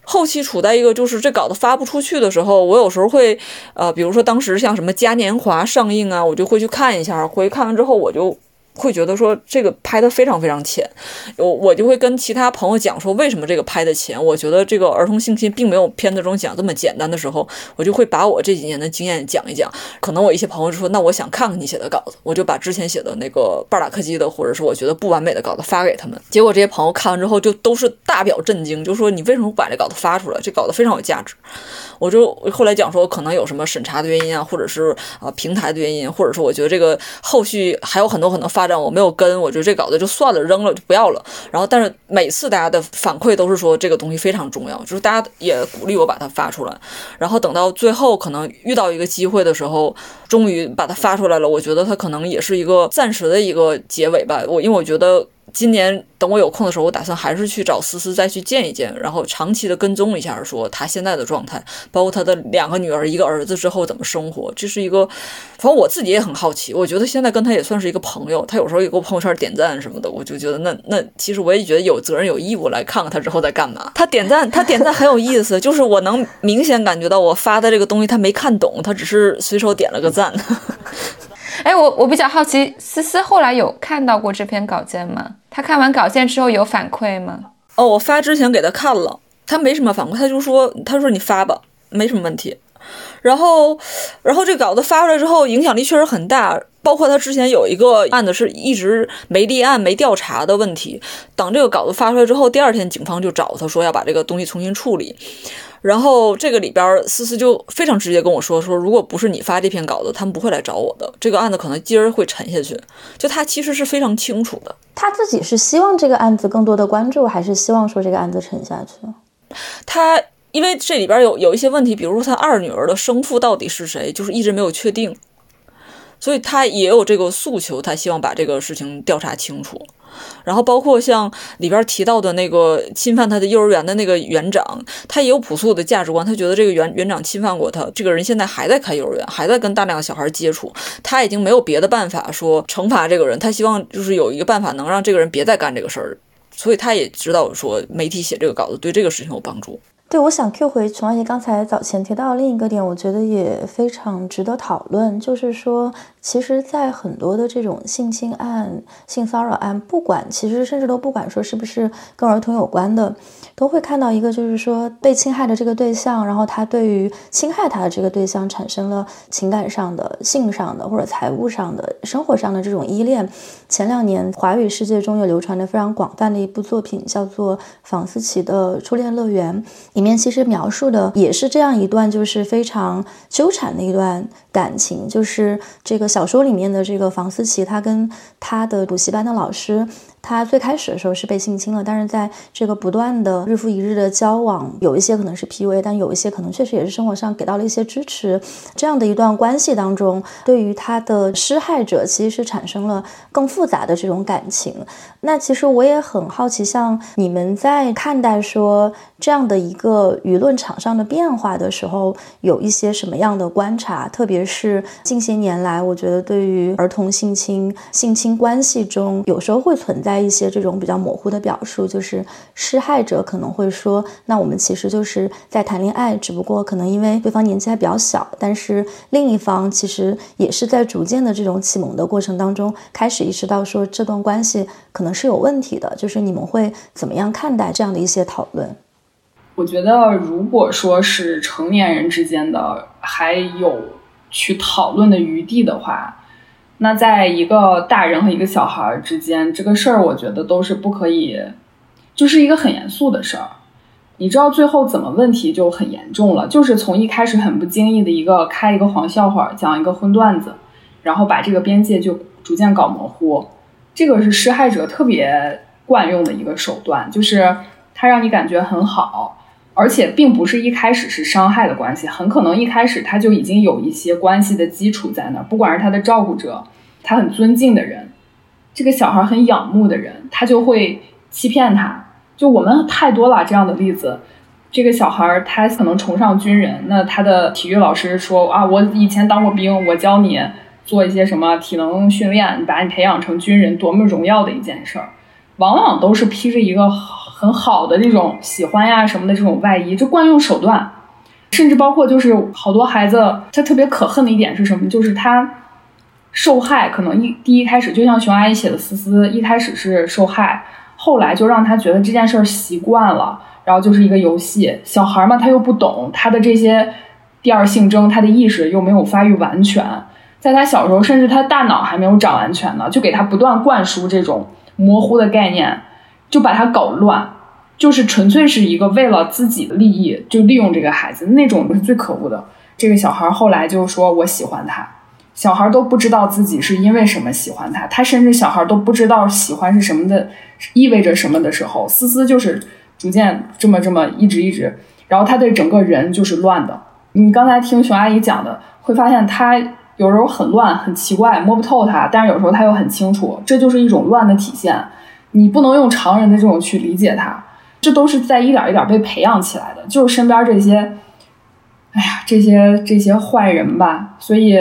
后期处在一个就是这稿子发不出去的时候，我有时候会呃，比如说当时像什么嘉年华上映啊，我就会去看一下，回去看完之后我就。会觉得说这个拍的非常非常浅，我我就会跟其他朋友讲说为什么这个拍的浅。我觉得这个儿童性侵并没有片子中讲这么简单的时候，我就会把我这几年的经验讲一讲。可能我一些朋友就说，那我想看看你写的稿子，我就把之前写的那个半拉客机的，或者是我觉得不完美的稿子发给他们。结果这些朋友看完之后就都是大表震惊，就说你为什么把这稿子发出来？这稿子非常有价值。我就后来讲说，可能有什么审查的原因啊，或者是啊平台的原因，或者说我觉得这个后续还有很多很多发展，我没有跟，我觉得这稿子就算了，扔了就不要了。然后，但是每次大家的反馈都是说这个东西非常重要，就是大家也鼓励我把它发出来。然后等到最后可能遇到一个机会的时候，终于把它发出来了。我觉得它可能也是一个暂时的一个结尾吧。我因为我觉得。今年等我有空的时候，我打算还是去找思思再去见一见，然后长期的跟踪一下，说他现在的状态，包括他的两个女儿、一个儿子之后怎么生活。这是一个，反正我自己也很好奇。我觉得现在跟他也算是一个朋友，他有时候也给我朋友圈点赞什么的，我就觉得那那其实我也觉得有责任有义务来看看他之后在干嘛。他点赞，他点赞很有意思，就是我能明显感觉到我发的这个东西他没看懂，他只是随手点了个赞。哎，我我比较好奇，思思后来有看到过这篇稿件吗？他看完稿件之后有反馈吗？哦，我发之前给他看了，他没什么反馈，他就说，他说你发吧，没什么问题。然后，然后这稿子发出来之后，影响力确实很大，包括他之前有一个案子是一直没立案、没调查的问题。等这个稿子发出来之后，第二天警方就找他说要把这个东西重新处理。然后这个里边，思思就非常直接跟我说：“说如果不是你发这篇稿子，他们不会来找我的。这个案子可能今儿会沉下去。”就他其实是非常清楚的。他自己是希望这个案子更多的关注，还是希望说这个案子沉下去？他因为这里边有有一些问题，比如说他二女儿的生父到底是谁，就是一直没有确定，所以他也有这个诉求，他希望把这个事情调查清楚。然后包括像里边提到的那个侵犯他的幼儿园的那个园长，他也有朴素的价值观，他觉得这个园园长侵犯过他，这个人现在还在开幼儿园，还在跟大量的小孩接触，他已经没有别的办法说惩罚这个人，他希望就是有一个办法能让这个人别再干这个事儿，所以他也知道说媒体写这个稿子对这个事情有帮助。对，我想 Q 回琼阿姨刚才早前提到的另一个点，我觉得也非常值得讨论，就是说。其实，在很多的这种性侵案、性骚扰案，不管其实甚至都不管说是不是跟儿童有关的，都会看到一个，就是说被侵害的这个对象，然后他对于侵害他的这个对象产生了情感上的、性上的或者财务上的、生活上的这种依恋。前两年华语世界中有流传的非常广泛的一部作品，叫做房思琪的《初恋乐园》，里面其实描述的也是这样一段，就是非常纠缠的一段。感情就是这个小说里面的这个房思琪，她跟她的补习班的老师。他最开始的时候是被性侵了，但是在这个不断的日复一日的交往，有一些可能是 PUA，但有一些可能确实也是生活上给到了一些支持。这样的一段关系当中，对于他的施害者其实是产生了更复杂的这种感情。那其实我也很好奇，像你们在看待说这样的一个舆论场上的变化的时候，有一些什么样的观察？特别是近些年来，我觉得对于儿童性侵、性侵关系中，有时候会存在。一些这种比较模糊的表述，就是施害者可能会说：“那我们其实就是在谈恋爱，只不过可能因为对方年纪还比较小，但是另一方其实也是在逐渐的这种启蒙的过程当中，开始意识到说这段关系可能是有问题的。就是你们会怎么样看待这样的一些讨论？我觉得，如果说是成年人之间的还有去讨论的余地的话。那在一个大人和一个小孩之间，这个事儿我觉得都是不可以，就是一个很严肃的事儿。你知道最后怎么问题就很严重了，就是从一开始很不经意的一个开一个黄笑话，讲一个荤段子，然后把这个边界就逐渐搞模糊。这个是施害者特别惯用的一个手段，就是他让你感觉很好。而且并不是一开始是伤害的关系，很可能一开始他就已经有一些关系的基础在那儿。不管是他的照顾者，他很尊敬的人，这个小孩很仰慕的人，他就会欺骗他，就我们太多了这样的例子。这个小孩他可能崇尚军人，那他的体育老师说啊，我以前当过兵，我教你做一些什么体能训练，把你培养成军人，多么荣耀的一件事儿。往往都是披着一个很好的这种喜欢呀什么的这种外衣，就惯用手段，甚至包括就是好多孩子他特别可恨的一点是什么？就是他受害可能一第一开始就像熊阿姨写的思思，一开始是受害，后来就让他觉得这件事儿习惯了。然后就是一个游戏，小孩嘛，他又不懂他的这些第二性征，他的意识又没有发育完全，在他小时候，甚至他大脑还没有长完全呢，就给他不断灌输这种模糊的概念，就把他搞乱，就是纯粹是一个为了自己的利益就利用这个孩子，那种是最可恶的。这个小孩后来就说我喜欢他，小孩都不知道自己是因为什么喜欢他，他甚至小孩都不知道喜欢是什么的，意味着什么的时候，思思就是。逐渐这么这么一直一直，然后他对整个人就是乱的。你刚才听熊阿姨讲的，会发现他有时候很乱，很奇怪，摸不透他；但是有时候他又很清楚，这就是一种乱的体现。你不能用常人的这种去理解他，这都是在一点一点被培养起来的。就是身边这些，哎呀，这些这些坏人吧，所以。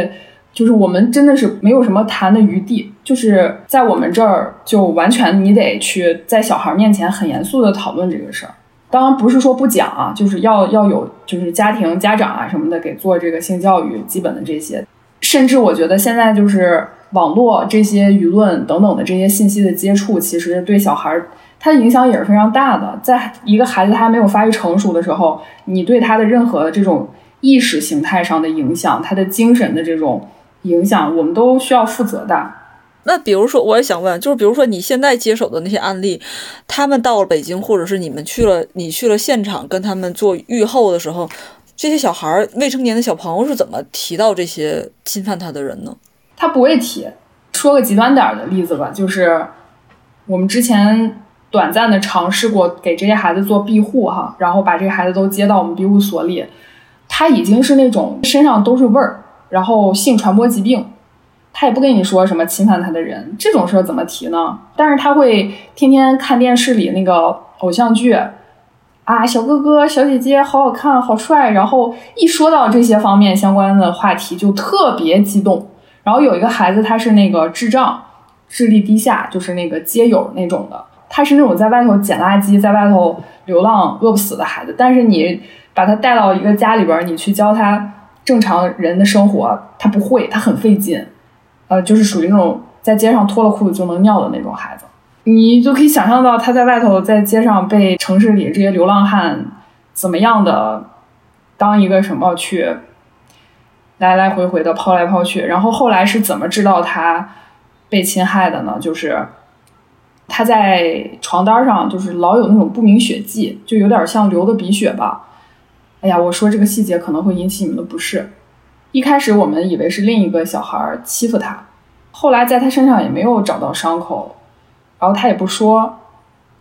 就是我们真的是没有什么谈的余地，就是在我们这儿就完全你得去在小孩面前很严肃的讨论这个事儿。当然不是说不讲啊，就是要要有就是家庭家长啊什么的给做这个性教育基本的这些。甚至我觉得现在就是网络这些舆论等等的这些信息的接触，其实对小孩儿他的影响也是非常大的。在一个孩子他没有发育成熟的时候，你对他的任何这种意识形态上的影响，他的精神的这种。影响我们都需要负责的。那比如说，我也想问，就是比如说你现在接手的那些案例，他们到了北京，或者是你们去了，你去了现场跟他们做预后的时候，这些小孩儿、未成年的小朋友是怎么提到这些侵犯他的人呢？他不会提。说个极端点儿的例子吧，就是我们之前短暂的尝试过给这些孩子做庇护哈，然后把这些孩子都接到我们庇护所里，他已经是那种身上都是味儿。然后性传播疾病，他也不跟你说什么侵犯他的人这种事儿怎么提呢？但是他会天天看电视里那个偶像剧，啊，小哥哥小姐姐好好看好帅，然后一说到这些方面相关的话题就特别激动。然后有一个孩子他是那个智障，智力低下，就是那个街友那种的，他是那种在外头捡垃圾，在外头流浪饿不死的孩子。但是你把他带到一个家里边，你去教他。正常人的生活，他不会，他很费劲，呃，就是属于那种在街上脱了裤子就能尿的那种孩子，你就可以想象到他在外头在街上被城市里这些流浪汉怎么样的当一个什么去来来回回的抛来抛去，然后后来是怎么知道他被侵害的呢？就是他在床单上就是老有那种不明血迹，就有点像流的鼻血吧。哎呀，我说这个细节可能会引起你们的不适。一开始我们以为是另一个小孩欺负他，后来在他身上也没有找到伤口，然后他也不说。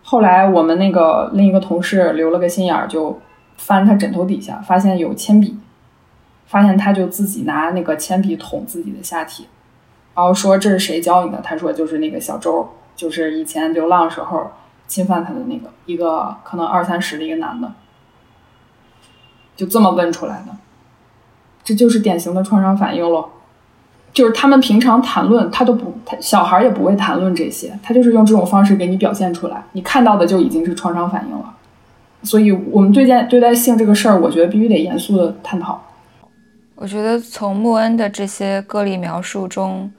后来我们那个另一个同事留了个心眼儿，就翻他枕头底下，发现有铅笔，发现他就自己拿那个铅笔捅自己的下体，然后说这是谁教你的？他说就是那个小周，就是以前流浪时候侵犯他的那个一个可能二三十的一个男的。就这么问出来的，这就是典型的创伤反应喽。就是他们平常谈论，他都不，他小孩也不会谈论这些，他就是用这种方式给你表现出来。你看到的就已经是创伤反应了。所以，我们对待对待性这个事儿，我觉得必须得严肃的探讨。我觉得从穆恩的这些个例描述中。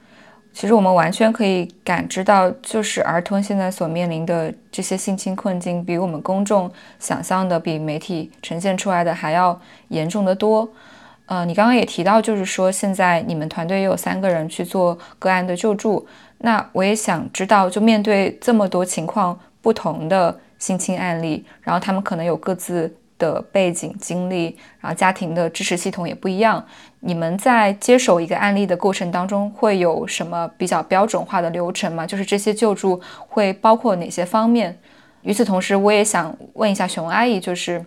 其实我们完全可以感知到，就是儿童现在所面临的这些性侵困境，比我们公众想象的、比媒体呈现出来的还要严重的多。呃，你刚刚也提到，就是说现在你们团队也有三个人去做个案的救助。那我也想知道，就面对这么多情况不同的性侵案例，然后他们可能有各自。的背景经历，然后家庭的支持系统也不一样。你们在接手一个案例的过程当中，会有什么比较标准化的流程吗？就是这些救助会包括哪些方面？与此同时，我也想问一下熊阿姨，就是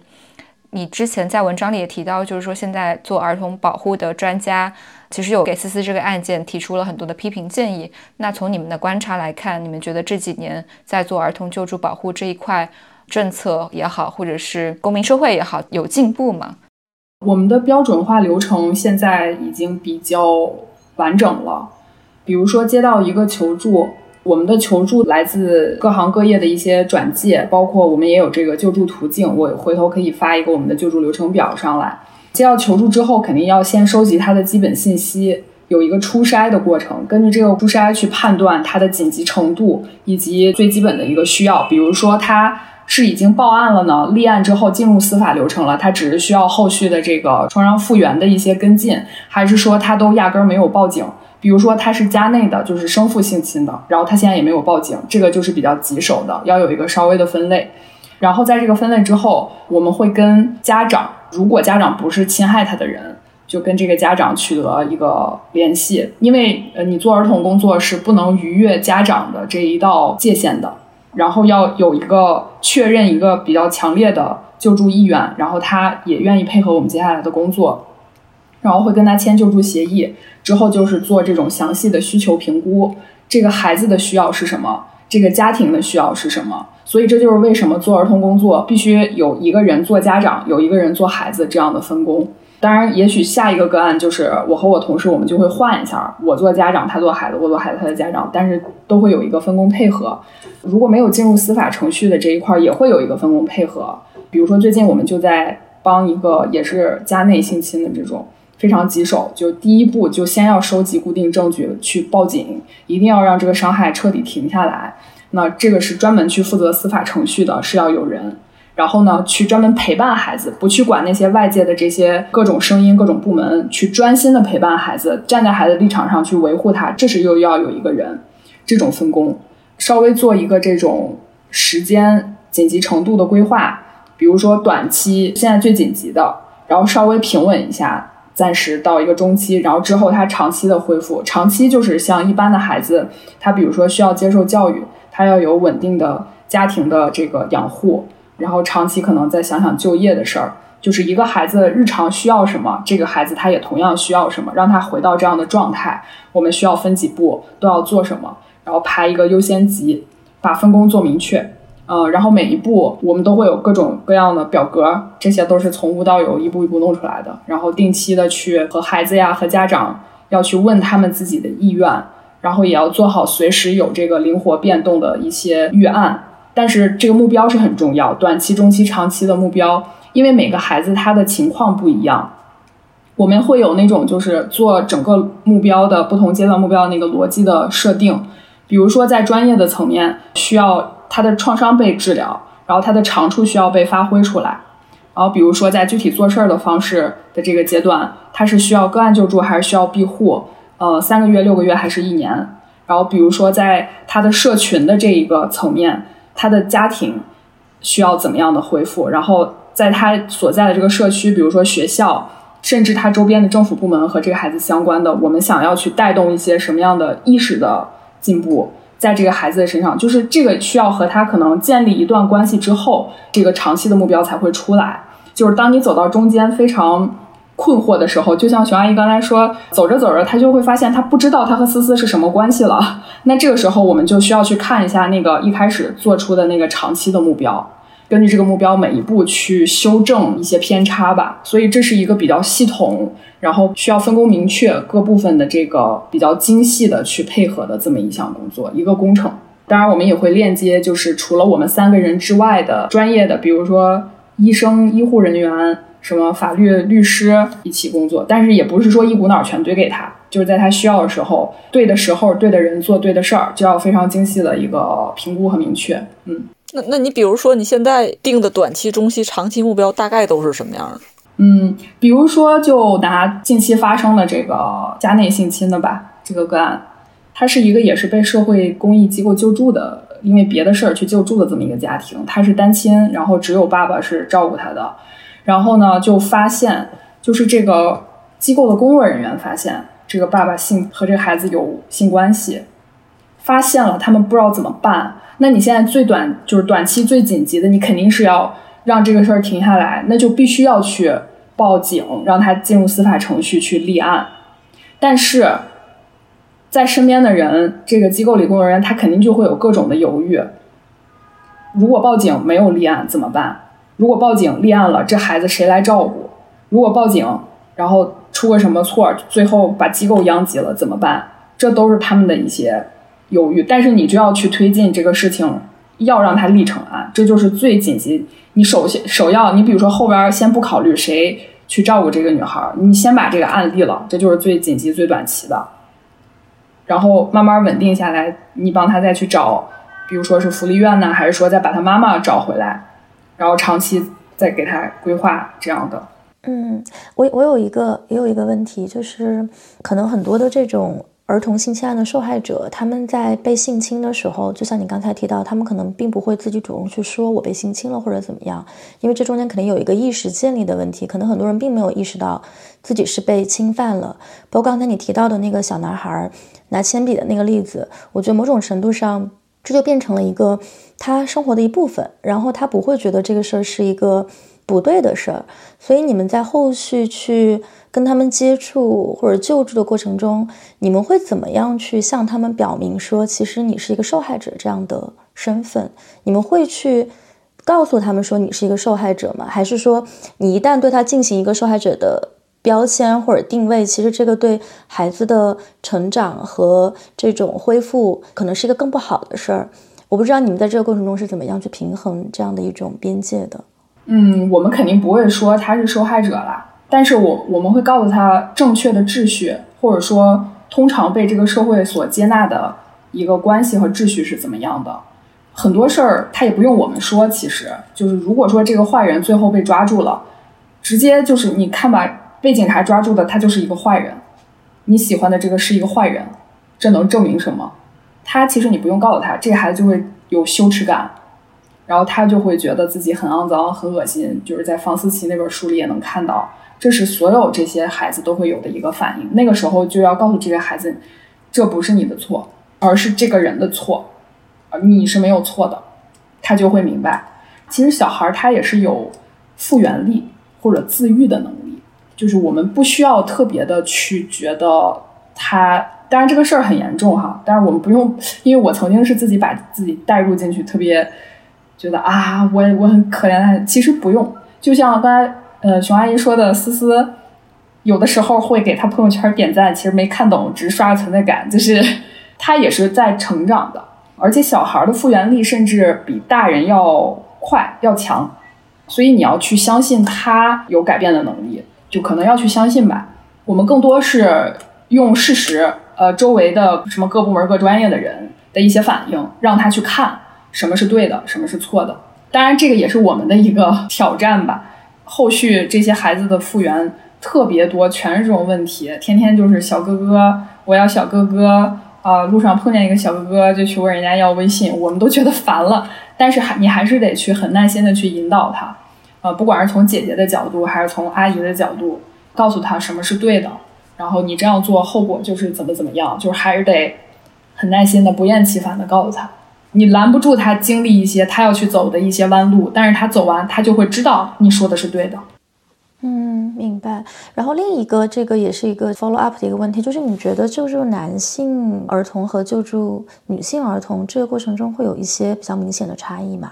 你之前在文章里也提到，就是说现在做儿童保护的专家，其实有给思思这个案件提出了很多的批评建议。那从你们的观察来看，你们觉得这几年在做儿童救助保护这一块？政策也好，或者是公民社会也好，有进步吗？我们的标准化流程现在已经比较完整了。比如说接到一个求助，我们的求助来自各行各业的一些转介，包括我们也有这个救助途径。我回头可以发一个我们的救助流程表上来。接到求助之后，肯定要先收集他的基本信息，有一个初筛的过程。根据这个初筛去判断他的紧急程度以及最基本的一个需要。比如说他。是已经报案了呢，立案之后进入司法流程了，他只是需要后续的这个创伤复原的一些跟进，还是说他都压根儿没有报警？比如说他是家内的，就是生父性侵的，然后他现在也没有报警，这个就是比较棘手的，要有一个稍微的分类。然后在这个分类之后，我们会跟家长，如果家长不是侵害他的人，就跟这个家长取得一个联系，因为呃，你做儿童工作是不能逾越家长的这一道界限的。然后要有一个确认一个比较强烈的救助意愿，然后他也愿意配合我们接下来的工作，然后会跟他签救助协议。之后就是做这种详细的需求评估，这个孩子的需要是什么，这个家庭的需要是什么。所以这就是为什么做儿童工作必须有一个人做家长，有一个人做孩子这样的分工。当然，也许下一个个案就是我和我同事，我们就会换一下，我做家长，他做孩子，我做孩子，他的家长，但是都会有一个分工配合。如果没有进入司法程序的这一块，也会有一个分工配合。比如说，最近我们就在帮一个也是家内性侵的这种非常棘手，就第一步就先要收集固定证据去报警，一定要让这个伤害彻底停下来。那这个是专门去负责司法程序的，是要有人。然后呢，去专门陪伴孩子，不去管那些外界的这些各种声音、各种部门，去专心的陪伴孩子，站在孩子立场上去维护他。这是又要有一个人，这种分工，稍微做一个这种时间紧急程度的规划。比如说短期现在最紧急的，然后稍微平稳一下，暂时到一个中期，然后之后他长期的恢复。长期就是像一般的孩子，他比如说需要接受教育，他要有稳定的家庭的这个养护。然后长期可能再想想就业的事儿，就是一个孩子日常需要什么，这个孩子他也同样需要什么，让他回到这样的状态。我们需要分几步，都要做什么，然后排一个优先级，把分工做明确。呃，然后每一步我们都会有各种各样的表格，这些都是从无到有一步一步弄出来的。然后定期的去和孩子呀和家长要去问他们自己的意愿，然后也要做好随时有这个灵活变动的一些预案。但是这个目标是很重要，短期、中期、长期的目标，因为每个孩子他的情况不一样，我们会有那种就是做整个目标的不同阶段目标的那个逻辑的设定。比如说在专业的层面，需要他的创伤被治疗，然后他的长处需要被发挥出来。然后比如说在具体做事儿的方式的这个阶段，他是需要个案救助还是需要庇护？呃，三个月、六个月还是一年？然后比如说在他的社群的这一个层面。他的家庭需要怎么样的恢复？然后在他所在的这个社区，比如说学校，甚至他周边的政府部门和这个孩子相关的，我们想要去带动一些什么样的意识的进步，在这个孩子的身上，就是这个需要和他可能建立一段关系之后，这个长期的目标才会出来。就是当你走到中间，非常。困惑的时候，就像熊阿姨刚才说，走着走着，他就会发现他不知道他和思思是什么关系了。[laughs] 那这个时候，我们就需要去看一下那个一开始做出的那个长期的目标，根据这个目标每一步去修正一些偏差吧。所以这是一个比较系统，然后需要分工明确，各部分的这个比较精细的去配合的这么一项工作，一个工程。当然，我们也会链接，就是除了我们三个人之外的专业的，比如说医生、医护人员。什么法律律师一起工作，但是也不是说一股脑全堆给他，就是在他需要的时候，对的时候，对的人做对的事儿，就要非常精细的一个评估和明确。嗯，那那你比如说你现在定的短期、中期、长期目标大概都是什么样的？嗯，比如说就拿近期发生的这个家内性侵的吧，这个个案，他是一个也是被社会公益机构救助的，因为别的事儿去救助的这么一个家庭，他是单亲，然后只有爸爸是照顾他的。然后呢，就发现，就是这个机构的工作人员发现，这个爸爸性和这个孩子有性关系，发现了，他们不知道怎么办。那你现在最短就是短期最紧急的，你肯定是要让这个事儿停下来，那就必须要去报警，让他进入司法程序去立案。但是在身边的人，这个机构里工作人员，他肯定就会有各种的犹豫。如果报警没有立案怎么办？如果报警立案了，这孩子谁来照顾？如果报警，然后出个什么错，最后把机构殃及了怎么办？这都是他们的一些犹豫。但是你就要去推进这个事情，要让他立成案，这就是最紧急。你首先首要，你比如说后边先不考虑谁去照顾这个女孩，你先把这个案立了，这就是最紧急、最短期的。然后慢慢稳定下来，你帮他再去找，比如说是福利院呢，还是说再把他妈妈找回来，然后长期再给他规划这样的。嗯，我我有一个也有一个问题，就是可能很多的这种儿童性侵案的受害者，他们在被性侵的时候，就像你刚才提到，他们可能并不会自己主动去说我被性侵了或者怎么样，因为这中间肯定有一个意识建立的问题，可能很多人并没有意识到自己是被侵犯了。包括刚才你提到的那个小男孩。拿铅笔的那个例子，我觉得某种程度上，这就变成了一个他生活的一部分，然后他不会觉得这个事儿是一个不对的事儿。所以你们在后续去跟他们接触或者救助的过程中，你们会怎么样去向他们表明说，其实你是一个受害者这样的身份？你们会去告诉他们说你是一个受害者吗？还是说你一旦对他进行一个受害者的？标签或者定位，其实这个对孩子的成长和这种恢复，可能是一个更不好的事儿。我不知道你们在这个过程中是怎么样去平衡这样的一种边界的。嗯，我们肯定不会说他是受害者啦，但是我我们会告诉他正确的秩序，或者说通常被这个社会所接纳的一个关系和秩序是怎么样的。很多事儿他也不用我们说，其实就是如果说这个坏人最后被抓住了，直接就是你看吧。被警察抓住的他就是一个坏人，你喜欢的这个是一个坏人，这能证明什么？他其实你不用告诉他，这个孩子就会有羞耻感，然后他就会觉得自己很肮脏、很恶心。就是在房思琪那本书里也能看到，这是所有这些孩子都会有的一个反应。那个时候就要告诉这个孩子，这不是你的错，而是这个人的错，你是没有错的，他就会明白。其实小孩他也是有复原力或者自愈的能力。就是我们不需要特别的去觉得他，当然这个事儿很严重哈，但是我们不用，因为我曾经是自己把自己带入进去，特别觉得啊，我我很可怜，其实不用。就像刚才呃熊阿姨说的，思思有的时候会给他朋友圈点赞，其实没看懂，只是刷存在感，就是 [laughs] 他也是在成长的，而且小孩的复原力甚至比大人要快要强，所以你要去相信他有改变的能力。就可能要去相信吧，我们更多是用事实，呃，周围的什么各部门各专业的人的一些反应，让他去看什么是对的，什么是错的。当然，这个也是我们的一个 [laughs] 挑战吧。后续这些孩子的复原特别多，全是这种问题，天天就是小哥哥，我要小哥哥啊，路上碰见一个小哥哥就去问人家要微信，我们都觉得烦了。但是还你还是得去很耐心的去引导他。呃，不管是从姐姐的角度，还是从阿姨的角度，告诉他什么是对的，然后你这样做后果就是怎么怎么样，就是还是得很耐心的、不厌其烦的告诉他，你拦不住他经历一些他要去走的一些弯路，但是他走完，他就会知道你说的是对的。嗯，明白。然后另一个，这个也是一个 follow up 的一个问题，就是你觉得救助男性儿童和救助女性儿童这个过程中会有一些比较明显的差异吗？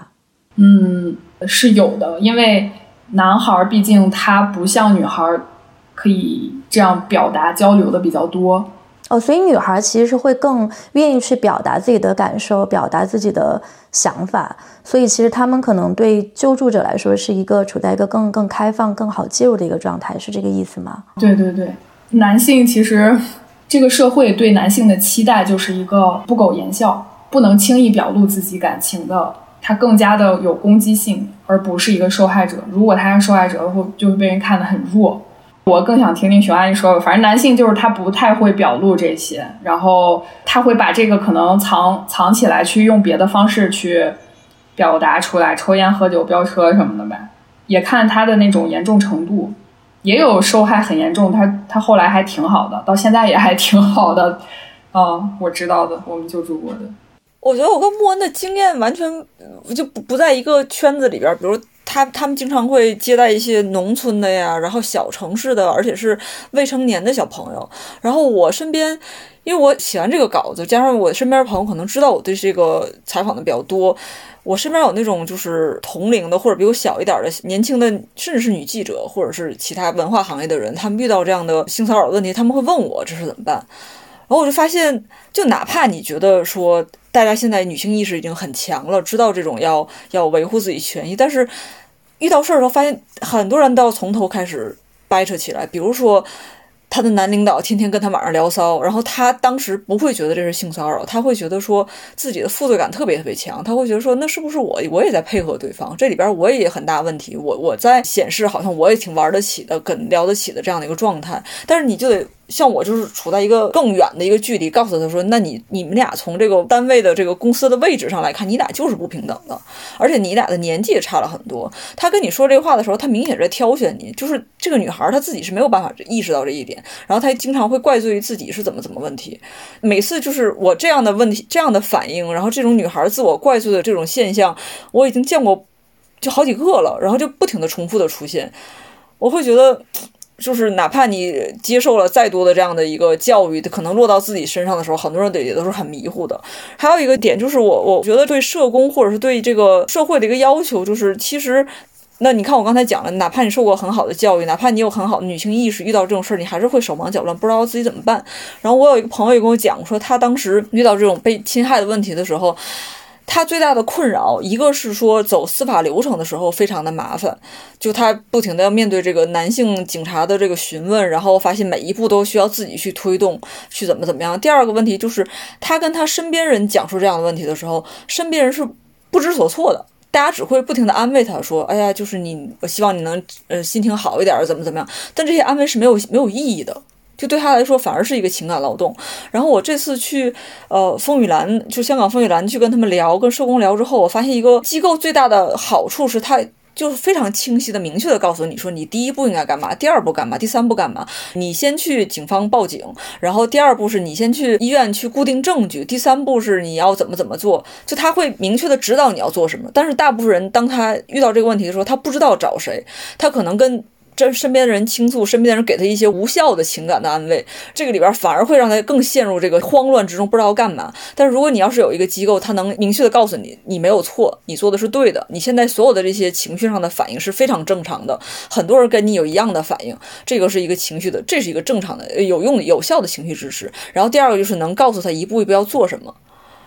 嗯，是有的，因为男孩毕竟他不像女孩可以这样表达交流的比较多哦，所以女孩其实是会更愿意去表达自己的感受，表达自己的想法，所以其实他们可能对救助者来说是一个处在一个更更开放、更好介入的一个状态，是这个意思吗？对对对，男性其实这个社会对男性的期待就是一个不苟言笑，不能轻易表露自己感情的。他更加的有攻击性，而不是一个受害者。如果他是受害者，会就会被人看得很弱。我更想听听熊阿姨说，反正男性就是他不太会表露这些，然后他会把这个可能藏藏起来，去用别的方式去表达出来，抽烟、喝酒、飙车什么的呗。也看他的那种严重程度，也有受害很严重，他他后来还挺好的，到现在也还挺好的。啊，我知道的，我们救助过的。我觉得我跟莫恩的经验完全就不不在一个圈子里边。比如他他们经常会接待一些农村的呀，然后小城市的，而且是未成年的小朋友。然后我身边，因为我写完这个稿子，加上我身边朋友可能知道我对这个采访的比较多，我身边有那种就是同龄的或者比我小一点的年轻的，甚至是女记者或者是其他文化行业的人，他们遇到这样的性骚扰问题，他们会问我这是怎么办。然后我就发现，就哪怕你觉得说。大家现在女性意识已经很强了，知道这种要要维护自己权益，但是遇到事儿的时候，发现很多人都要从头开始掰扯起来。比如说，他的男领导天天跟他晚上聊骚，然后他当时不会觉得这是性骚扰，他会觉得说自己的负罪感特别特别强，他会觉得说那是不是我我也在配合对方，这里边我也很大问题，我我在显示好像我也挺玩得起的，跟聊得起的这样的一个状态，但是你就得。像我就是处在一个更远的一个距离，告诉他说：“那你你们俩从这个单位的这个公司的位置上来看，你俩就是不平等的，而且你俩的年纪也差了很多。”他跟你说这话的时候，他明显在挑选你，就是这个女孩她自己是没有办法意识到这一点，然后她经常会怪罪于自己是怎么怎么问题。每次就是我这样的问题这样的反应，然后这种女孩自我怪罪的这种现象，我已经见过就好几个了，然后就不停的重复的出现，我会觉得。就是哪怕你接受了再多的这样的一个教育，可能落到自己身上的时候，很多人也也都是很迷糊的。还有一个点就是，我我觉得对社工或者是对这个社会的一个要求，就是其实，那你看我刚才讲了，哪怕你受过很好的教育，哪怕你有很好的女性意识，遇到这种事儿，你还是会手忙脚乱，不知道自己怎么办。然后我有一个朋友也跟我讲说，他当时遇到这种被侵害的问题的时候。他最大的困扰，一个是说走司法流程的时候非常的麻烦，就他不停的要面对这个男性警察的这个询问，然后发现每一步都需要自己去推动，去怎么怎么样。第二个问题就是他跟他身边人讲述这样的问题的时候，身边人是不知所措的，大家只会不停的安慰他说：“哎呀，就是你，我希望你能呃心情好一点，怎么怎么样。”但这些安慰是没有没有意义的。就对他来说，反而是一个情感劳动。然后我这次去，呃，风雨兰，就香港风雨兰去跟他们聊，跟社工聊之后，我发现一个机构最大的好处是，他就是非常清晰的、明确的告诉你说，你第一步应该干嘛，第二步干嘛，第三步干嘛。你先去警方报警，然后第二步是你先去医院去固定证据，第三步是你要怎么怎么做。就他会明确的指导你要做什么。但是大部分人当他遇到这个问题的时候，他不知道找谁，他可能跟。这身边的人倾诉，身边的人给他一些无效的情感的安慰，这个里边反而会让他更陷入这个慌乱之中，不知道干嘛。但是如果你要是有一个机构，他能明确的告诉你，你没有错，你做的是对的，你现在所有的这些情绪上的反应是非常正常的。很多人跟你有一样的反应，这个是一个情绪的，这是一个正常的、有用的、有效的情绪支持。然后第二个就是能告诉他一步一步要做什么。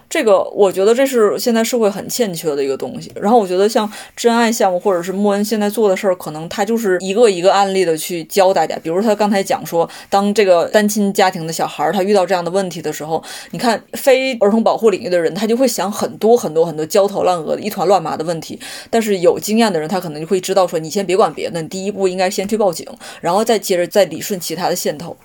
这个我觉得这是现在社会很欠缺的一个东西。然后我觉得像真爱项目或者是莫恩现在做的事儿，可能他就是一个一个案例的去教大家。比如他刚才讲说，当这个单亲家庭的小孩儿他遇到这样的问题的时候，你看非儿童保护领域的人，他就会想很多很多很多焦头烂额的一团乱麻的问题。但是有经验的人，他可能就会知道说，你先别管别的，你第一步应该先去报警，然后再接着再理顺其他的线头。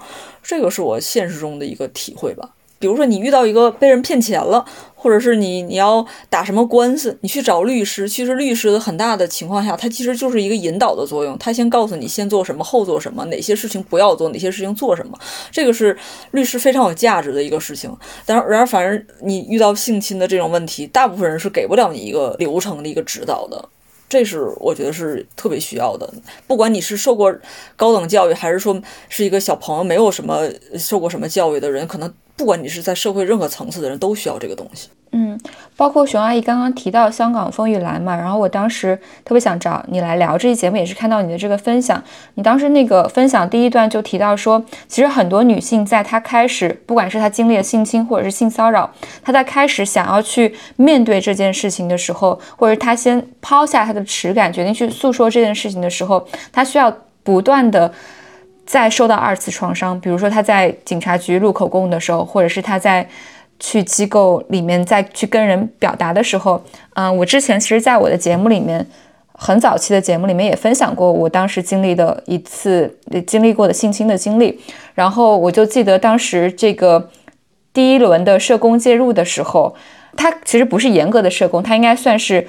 这个是我现实中的一个体会吧。比如说，你遇到一个被人骗钱了，或者是你你要打什么官司，你去找律师。其实律师的很大的情况下，他其实就是一个引导的作用，他先告诉你先做什么，后做什么，哪些事情不要做，哪些事情做什么。这个是律师非常有价值的一个事情。但然而，反正你遇到性侵的这种问题，大部分人是给不了你一个流程的一个指导的。这是我觉得是特别需要的，不管你是受过高等教育，还是说是一个小朋友，没有什么受过什么教育的人，可能。不管你是在社会任何层次的人，都需要这个东西。嗯，包括熊阿姨刚刚提到香港风雨兰嘛，然后我当时特别想找你来聊这期节目，也是看到你的这个分享。你当时那个分享第一段就提到说，其实很多女性在她开始，不管是她经历了性侵或者是性骚扰，她在开始想要去面对这件事情的时候，或者她先抛下她的耻感，决定去诉说这件事情的时候，她需要不断的。再受到二次创伤，比如说他在警察局录口供的时候，或者是他在去机构里面再去跟人表达的时候，嗯，我之前其实在我的节目里面，很早期的节目里面也分享过我当时经历的一次经历过的性侵的经历，然后我就记得当时这个第一轮的社工介入的时候，他其实不是严格的社工，他应该算是。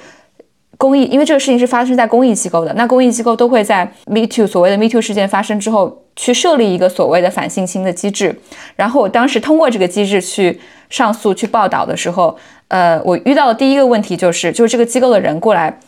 公益，因为这个事情是发生在公益机构的，那公益机构都会在 Me Too 所谓的 Me Too 事件发生之后，去设立一个所谓的反性侵的机制。然后我当时通过这个机制去上诉、去报道的时候，呃，我遇到的第一个问题就是，就是这个机构的人过来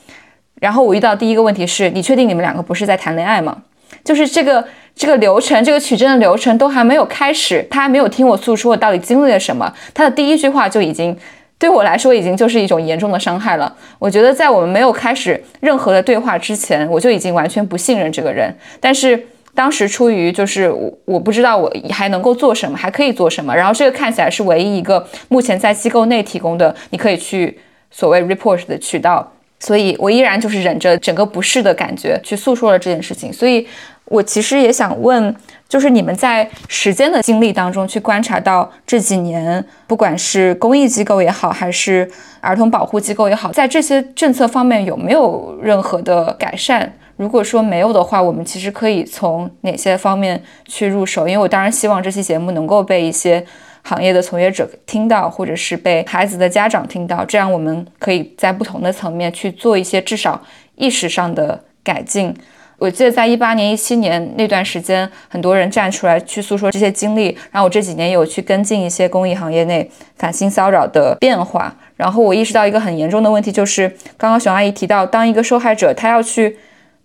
然后我遇到第一个问题是你确定你们两个不是在谈恋爱吗？就是这个这个流程，这个取证的流程都还没有开始，他还没有听我诉说我到底经历了什么，他的第一句话就已经对我来说已经就是一种严重的伤害了。我觉得在我们没有开始任何的对话之前，我就已经完全不信任这个人。但是当时出于就是我我不知道我还能够做什么，还可以做什么，然后这个看起来是唯一一个目前在机构内提供的你可以去所谓 report 的渠道。所以我依然就是忍着整个不适的感觉去诉说了这件事情。所以，我其实也想问，就是你们在时间的经历当中去观察到这几年，不管是公益机构也好，还是儿童保护机构也好，在这些政策方面有没有任何的改善？如果说没有的话，我们其实可以从哪些方面去入手？因为我当然希望这期节目能够被一些。行业的从业者听到，或者是被孩子的家长听到，这样我们可以在不同的层面去做一些至少意识上的改进。我记得在一八年、一七年那段时间，很多人站出来去诉说这些经历，然后我这几年有去跟进一些公益行业内反性骚扰的变化。然后我意识到一个很严重的问题，就是刚刚熊阿姨提到，当一个受害者他要去。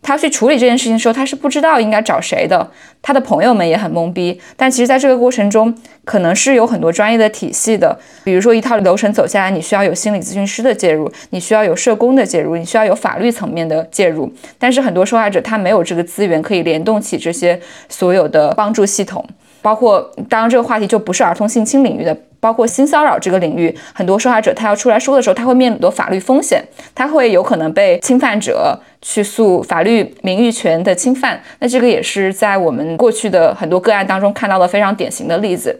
他去处理这件事情的时候，他是不知道应该找谁的，他的朋友们也很懵逼。但其实，在这个过程中，可能是有很多专业的体系的，比如说一套流程走下来，你需要有心理咨询师的介入，你需要有社工的介入，你需要有法律层面的介入。但是很多受害者他没有这个资源可以联动起这些所有的帮助系统，包括当然这个话题就不是儿童性侵领域的。包括性骚扰这个领域，很多受害者他要出来说的时候，他会面临很多法律风险，他会有可能被侵犯者去诉法律名誉权的侵犯。那这个也是在我们过去的很多个案当中看到的非常典型的例子。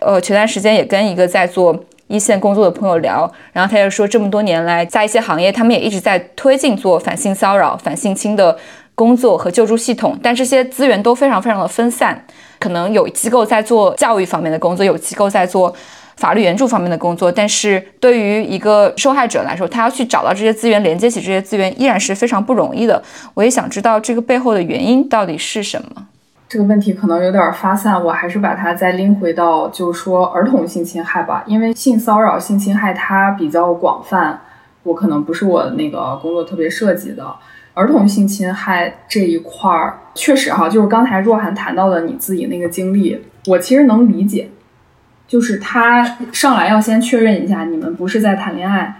呃，前段时间也跟一个在做一线工作的朋友聊，然后他就说，这么多年来，在一些行业，他们也一直在推进做反性骚扰、反性侵的工作和救助系统，但这些资源都非常非常的分散，可能有机构在做教育方面的工作，有机构在做。法律援助方面的工作，但是对于一个受害者来说，他要去找到这些资源，连接起这些资源，依然是非常不容易的。我也想知道这个背后的原因到底是什么。这个问题可能有点发散，我还是把它再拎回到，就是说儿童性侵害吧。因为性骚扰、性侵害它比较广泛，我可能不是我那个工作特别涉及的。儿童性侵害这一块儿，确实哈，就是刚才若涵谈到的你自己那个经历，我其实能理解。就是他上来要先确认一下，你们不是在谈恋爱。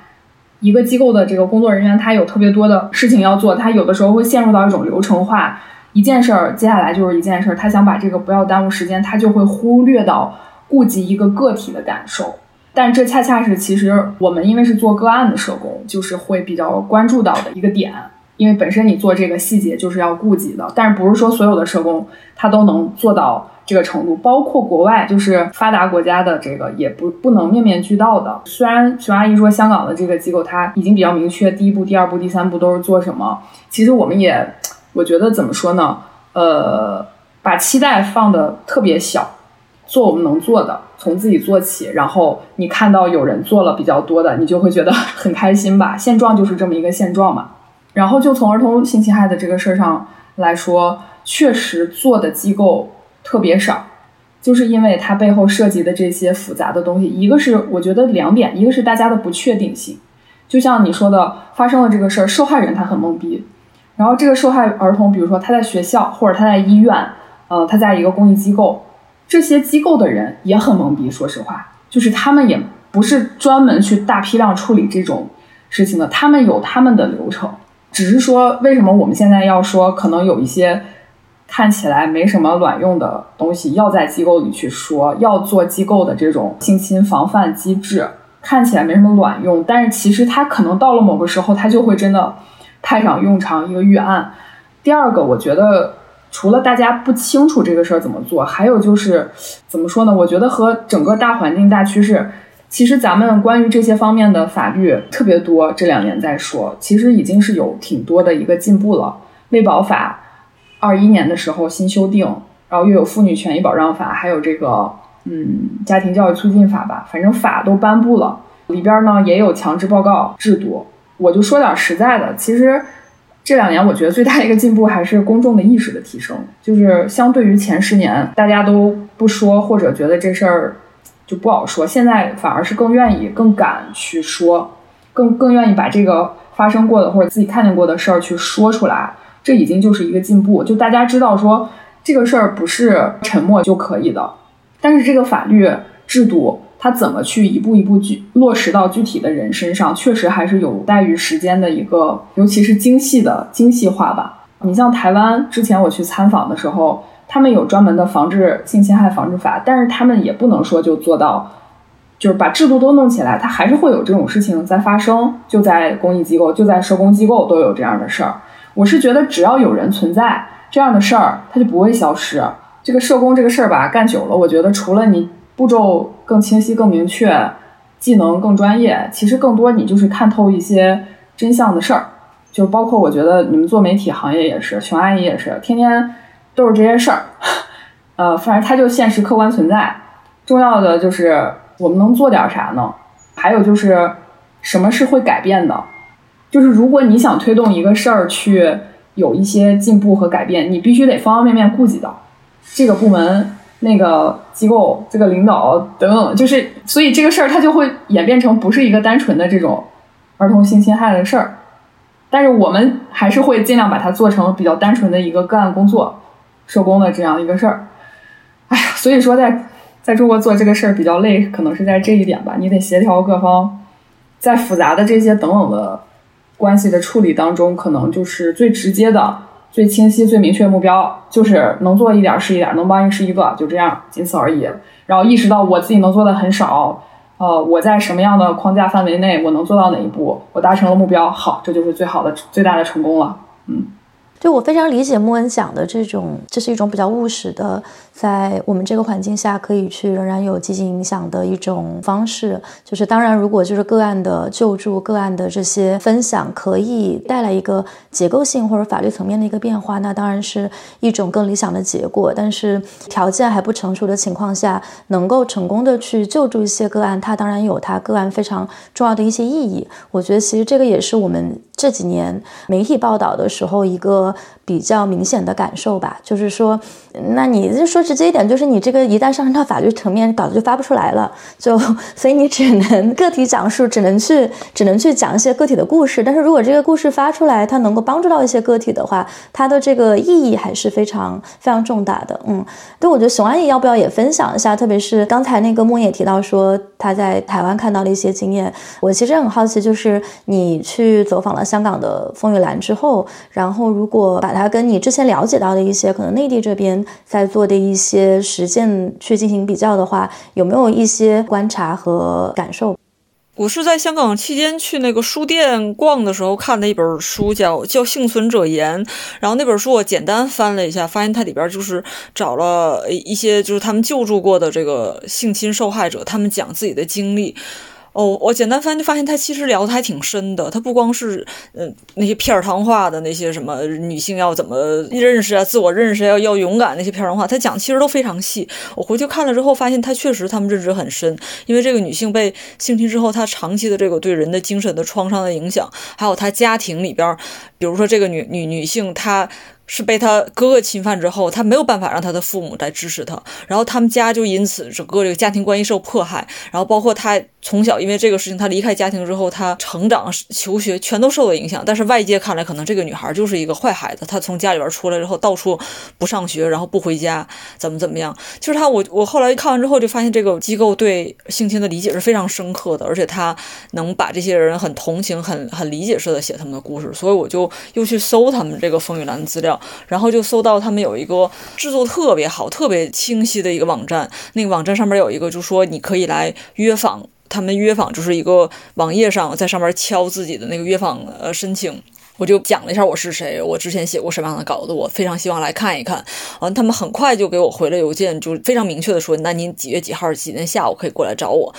一个机构的这个工作人员，他有特别多的事情要做，他有的时候会陷入到一种流程化，一件事儿接下来就是一件事儿，他想把这个不要耽误时间，他就会忽略到顾及一个个体的感受。但这恰恰是其实我们因为是做个案的社工，就是会比较关注到的一个点，因为本身你做这个细节就是要顾及的，但是不是说所有的社工他都能做到。这个程度，包括国外，就是发达国家的这个也不不能面面俱到的。虽然熊阿姨说香港的这个机构，它已经比较明确，第一步、第二步、第三步都是做什么。其实我们也，我觉得怎么说呢？呃，把期待放的特别小，做我们能做的，从自己做起。然后你看到有人做了比较多的，你就会觉得 [laughs] 很开心吧？现状就是这么一个现状嘛。然后就从儿童性侵害的这个事儿上来说，确实做的机构。特别少，就是因为它背后涉及的这些复杂的东西。一个是我觉得两点，一个是大家的不确定性，就像你说的，发生了这个事儿，受害人他很懵逼，然后这个受害儿童，比如说他在学校或者他在医院，呃，他在一个公益机构，这些机构的人也很懵逼。说实话，就是他们也不是专门去大批量处理这种事情的，他们有他们的流程，只是说为什么我们现在要说可能有一些。看起来没什么卵用的东西，要在机构里去说，要做机构的这种性侵防范机制，看起来没什么卵用，但是其实它可能到了某个时候，它就会真的派上用场，一个预案。第二个，我觉得除了大家不清楚这个事儿怎么做，还有就是怎么说呢？我觉得和整个大环境大趋势，其实咱们关于这些方面的法律特别多，这两年在说，其实已经是有挺多的一个进步了，未保法。二一年的时候新修订，然后又有妇女权益保障法，还有这个嗯家庭教育促进法吧，反正法都颁布了，里边呢也有强制报告制度。我就说点实在的，其实这两年我觉得最大的一个进步还是公众的意识的提升，就是相对于前十年大家都不说或者觉得这事儿就不好说，现在反而是更愿意、更敢去说，更更愿意把这个。发生过的或者自己看见过的事儿去说出来，这已经就是一个进步。就大家知道说这个事儿不是沉默就可以的，但是这个法律制度它怎么去一步一步具落实到具体的人身上，确实还是有待于时间的一个，尤其是精细的精细化吧。你像台湾之前我去参访的时候，他们有专门的防治性侵害防治法，但是他们也不能说就做到。就是把制度都弄起来，它还是会有这种事情在发生。就在公益机构，就在社工机构都有这样的事儿。我是觉得，只要有人存在，这样的事儿它就不会消失。这个社工这个事儿吧，干久了，我觉得除了你步骤更清晰、更明确，技能更专业，其实更多你就是看透一些真相的事儿。就包括我觉得你们做媒体行业也是，熊阿姨也是，天天都是这些事儿。[laughs] 呃，反正它就现实客观存在。重要的就是。我们能做点啥呢？还有就是，什么是会改变的？就是如果你想推动一个事儿去有一些进步和改变，你必须得方方面面顾及到这个部门、那个机构、这个领导等等。就是，所以这个事儿它就会演变成不是一个单纯的这种儿童性侵害的事儿。但是我们还是会尽量把它做成比较单纯的一个个案工作、社工的这样一个事儿。哎呀，所以说在。在中国做这个事儿比较累，可能是在这一点吧。你得协调各方，在复杂的这些等等的关系的处理当中，可能就是最直接的、最清晰、最明确目标，就是能做一点是一点，能帮一是一个，就这样，仅此而已。然后意识到我自己能做的很少，呃，我在什么样的框架范围内，我能做到哪一步，我达成了目标，好，这就是最好的、最大的成功了。嗯，就我非常理解莫恩讲的这种，这是一种比较务实的。在我们这个环境下，可以去仍然有积极影响的一种方式，就是当然，如果就是个案的救助、个案的这些分享，可以带来一个结构性或者法律层面的一个变化，那当然是一种更理想的结果。但是条件还不成熟的情况下，能够成功的去救助一些个案，它当然有它个案非常重要的一些意义。我觉得其实这个也是我们这几年媒体报道的时候一个比较明显的感受吧，就是说，那你就说。直接一点，就是你这个一旦上升到法律层面，稿子就发不出来了。就所以你只能个体讲述，只能去只能去讲一些个体的故事。但是如果这个故事发出来，它能够帮助到一些个体的话，它的这个意义还是非常非常重大的。嗯，对，我觉得熊阿姨要不要也分享一下？特别是刚才那个莫也提到说他在台湾看到了一些经验，我其实很好奇，就是你去走访了香港的风雨兰之后，然后如果把它跟你之前了解到的一些可能内地这边在做的一些。实践去进行比较的话，有没有一些观察和感受？我是在香港期间去那个书店逛的时候看的一本书，叫《叫幸存者言》。然后那本书我简单翻了一下，发现它里边就是找了一些就是他们救助过的这个性侵受害者，他们讲自己的经历。哦，我简单翻就发现他其实聊的还挺深的。他不光是嗯那些片儿汤话的那些什么女性要怎么认识啊、自我认识要要勇敢那些片儿汤话，他讲其实都非常细。我回去看了之后，发现他确实他们认知很深。因为这个女性被性侵之后，她长期的这个对人的精神的创伤的影响，还有她家庭里边，比如说这个女女女性她。是被他哥哥侵犯之后，他没有办法让他的父母来支持他，然后他们家就因此整个这个家庭关系受迫害，然后包括他从小因为这个事情，她离开家庭之后，她成长、求学全都受到影响。但是外界看来，可能这个女孩就是一个坏孩子，她从家里边出来之后，到处不上学，然后不回家，怎么怎么样。就是她，我我后来看完之后就发现，这个机构对性侵的理解是非常深刻的，而且他能把这些人很同情、很很理解式的写他们的故事，所以我就又去搜他们这个风雨兰的资料。然后就搜到他们有一个制作特别好、特别清晰的一个网站，那个网站上面有一个，就说你可以来约访，他们约访就是一个网页上，在上面敲自己的那个约访呃申请。我就讲了一下我是谁，我之前写过什么样的稿子，我非常希望来看一看。完，他们很快就给我回了邮件，就非常明确的说，那您几月几号几天下午可以过来找我。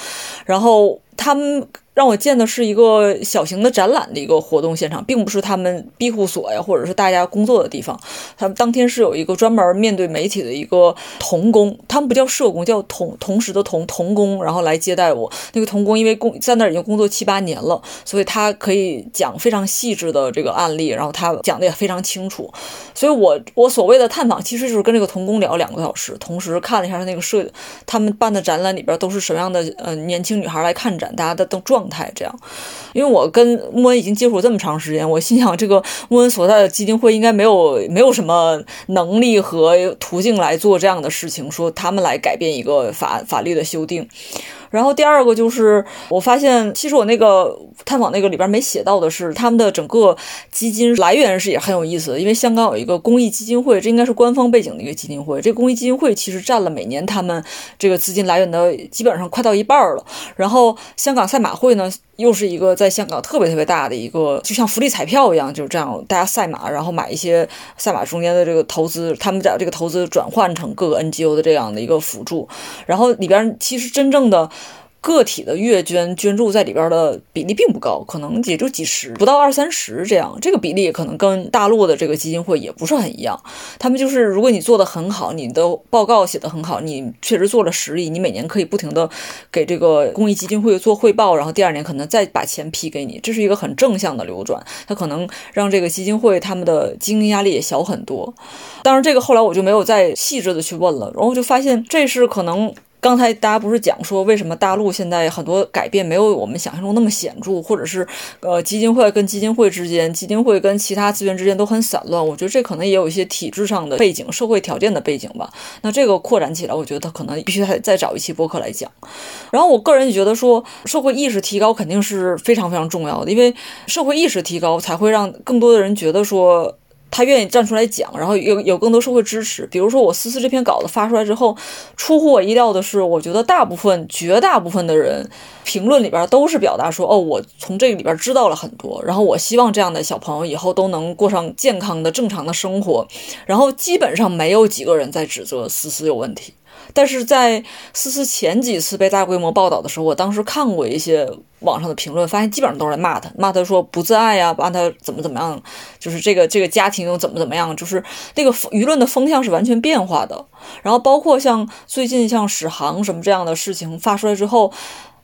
然后他们。让我见的是一个小型的展览的一个活动现场，并不是他们庇护所呀，或者是大家工作的地方。他们当天是有一个专门面对媒体的一个童工，他们不叫社工，叫同同时的同童工，然后来接待我。那个童工因为工在那儿已经工作七八年了，所以他可以讲非常细致的这个案例，然后他讲的也非常清楚。所以我我所谓的探访，其实就是跟这个童工聊两个小时，同时看了一下他那个社他们办的展览里边都是什么样的呃年轻女孩来看展。大家的状态这样。因为我跟莫恩已经接触这么长时间，我心想这个莫恩所在的基金会应该没有没有什么能力和途径来做这样的事情，说他们来改变一个法法律的修订。然后第二个就是，我发现其实我那个探访那个里边没写到的是，他们的整个基金来源是也很有意思的。因为香港有一个公益基金会，这应该是官方背景的一个基金会。这公益基金会其实占了每年他们这个资金来源的基本上快到一半了。然后香港赛马会呢，又是一个在香港特别特别大的一个，就像福利彩票一样，就是这样，大家赛马，然后买一些赛马中间的这个投资，他们把这个投资转换成各个 NGO 的这样的一个辅助。然后里边其实真正的。个体的月捐捐助在里边的比例并不高，可能也就几十，不到二三十这样。这个比例可能跟大陆的这个基金会也不是很一样。他们就是，如果你做的很好，你的报告写的很好，你确实做了十亿，你每年可以不停的给这个公益基金会做汇报，然后第二年可能再把钱批给你，这是一个很正向的流转。它可能让这个基金会他们的经营压力也小很多。当然，这个后来我就没有再细致的去问了，然后就发现这是可能。刚才大家不是讲说，为什么大陆现在很多改变没有我们想象中那么显著，或者是呃基金会跟基金会之间，基金会跟其他资源之间都很散乱？我觉得这可能也有一些体制上的背景、社会条件的背景吧。那这个扩展起来，我觉得可能必须再再找一期播客来讲。然后我个人觉得说，社会意识提高肯定是非常非常重要的，因为社会意识提高才会让更多的人觉得说。他愿意站出来讲，然后有有更多社会支持。比如说，我思思这篇稿子发出来之后，出乎我意料的是，我觉得大部分、绝大部分的人评论里边都是表达说：“哦，我从这个里边知道了很多。”然后我希望这样的小朋友以后都能过上健康的、正常的生活。然后基本上没有几个人在指责思思有问题。但是在思思前几次被大规模报道的时候，我当时看过一些网上的评论，发现基本上都是在骂他，骂他说不自爱呀，骂他怎么怎么样，就是这个这个家庭又怎么怎么样，就是那个舆论的风向是完全变化的。然后包括像最近像史航什么这样的事情发出来之后。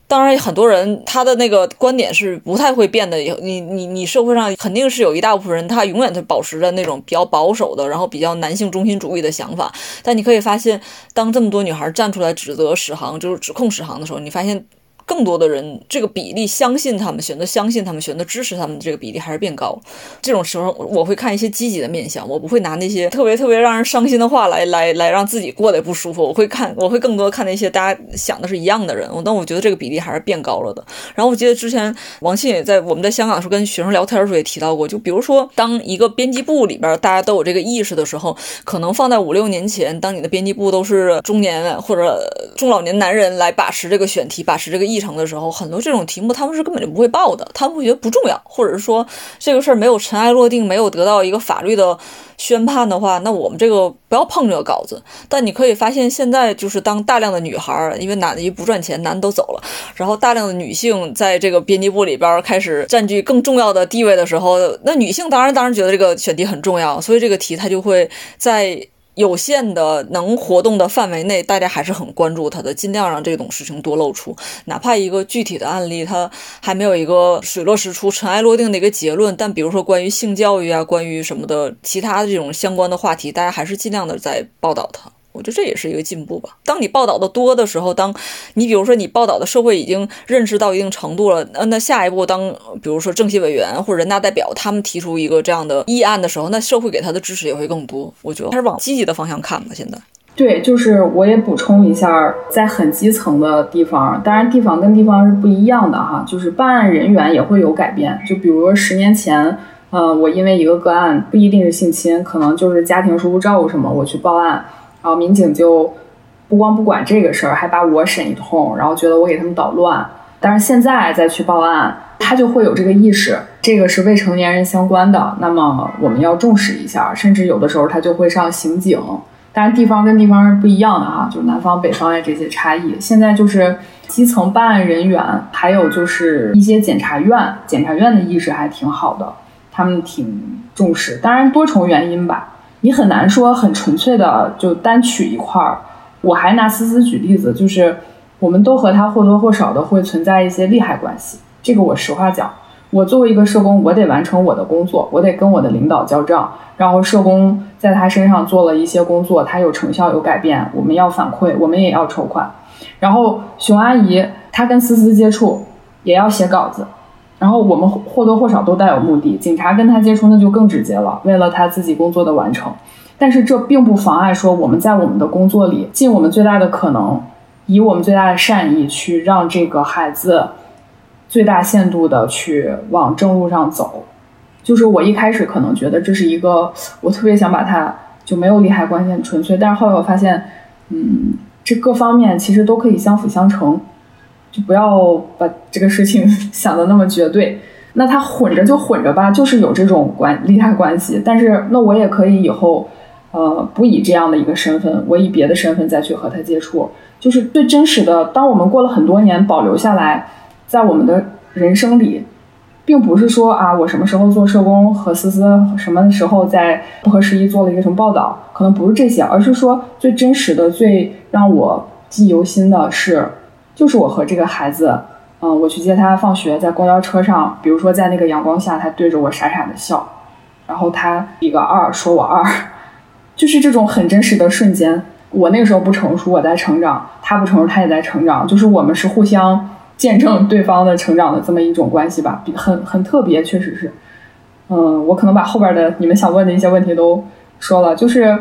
当然，很多人他的那个观点是不太会变的。你你你社会上肯定是有一大部分人，他永远都保持着那种比较保守的，然后比较男性中心主义的想法。但你可以发现，当这么多女孩站出来指责史航，就是指控史航的时候，你发现。更多的人，这个比例相信他们，选择相信他们，选择支持他们，这个比例还是变高。这种时候，我会看一些积极的面相，我不会拿那些特别特别让人伤心的话来 [laughs] 来来让自己过得不舒服。我会看，我会更多看那些大家想的是一样的人。我但我觉得这个比例还是变高了的。然后我记得之前王庆也在我们在香港的时候跟学生聊天的时候也提到过，就比如说当一个编辑部里边大家都有这个意识的时候，可能放在五六年前，当你的编辑部都是中年或者中老年男人来把持这个选题，把持这个意。议程的时候，很多这种题目他们是根本就不会报的，他们会觉得不重要，或者是说这个事儿没有尘埃落定，没有得到一个法律的宣判的话，那我们这个不要碰这个稿子。但你可以发现，现在就是当大量的女孩儿，因为男的一不赚钱，男的都走了，然后大量的女性在这个编辑部里边开始占据更重要的地位的时候，那女性当然当然觉得这个选题很重要，所以这个题它就会在。有限的能活动的范围内，大家还是很关注他的，尽量让这种事情多露出。哪怕一个具体的案例，他还没有一个水落石出、尘埃落定的一个结论，但比如说关于性教育啊，关于什么的其他的这种相关的话题，大家还是尽量的在报道他。我觉得这也是一个进步吧。当你报道的多的时候，当你比如说你报道的社会已经认识到一定程度了，那那下一步，当比如说政协委员或者人大代表他们提出一个这样的议案的时候，那社会给他的支持也会更多。我觉得还是往积极的方向看吧。现在，对，就是我也补充一下，在很基层的地方，当然地方跟地方是不一样的哈，就是办案人员也会有改变。就比如说十年前，呃，我因为一个个案不一定是性侵，可能就是家庭疏忽照顾什么，我去报案。然后民警就不光不管这个事儿，还把我审一通，然后觉得我给他们捣乱。但是现在再去报案，他就会有这个意识，这个是未成年人相关的，那么我们要重视一下。甚至有的时候他就会上刑警。但是地方跟地方是不一样的哈，就南方北方的这些差异。现在就是基层办案人员，还有就是一些检察院，检察院的意识还挺好的，他们挺重视。当然多重原因吧。你很难说很纯粹的就单取一块儿。我还拿思思举例子，就是我们都和他或多或少的会存在一些利害关系。这个我实话讲，我作为一个社工，我得完成我的工作，我得跟我的领导交账。然后社工在他身上做了一些工作，他有成效有改变，我们要反馈，我们也要筹款。然后熊阿姨她跟思思接触也要写稿子，然后我们或多或少都带有目的。警察跟他接触那就更直接了，为了他自己工作的完成。但是这并不妨碍说我们在我们的工作里尽我们最大的可能，以我们最大的善意去让这个孩子最大限度的去往正路上走。就是我一开始可能觉得这是一个我特别想把它就没有利害关系纯粹，但是后来我发现，嗯，这各方面其实都可以相辅相成，不要把这个事情 [laughs] 想的那么绝对。那他混着就混着吧，就是有这种关利害关系，但是那我也可以以后。呃，不以这样的一个身份，我以别的身份再去和他接触，就是最真实的。当我们过了很多年，保留下来，在我们的人生里，并不是说啊，我什么时候做社工和思思什么时候在不合时宜做了一个什么报道，可能不是这些，而是说最真实的、最让我记忆犹新的是，就是我和这个孩子，嗯，我去接他放学，在公交车上，比如说在那个阳光下，他对着我傻傻的笑，然后他比个二，说我二。[laughs] 就是这种很真实的瞬间，我那个时候不成熟，我在成长；他不成熟，他也在成长。就是我们是互相见证对方的成长的这么一种关系吧，很很特别，确实是。嗯，我可能把后边的你们想问的一些问题都说了。就是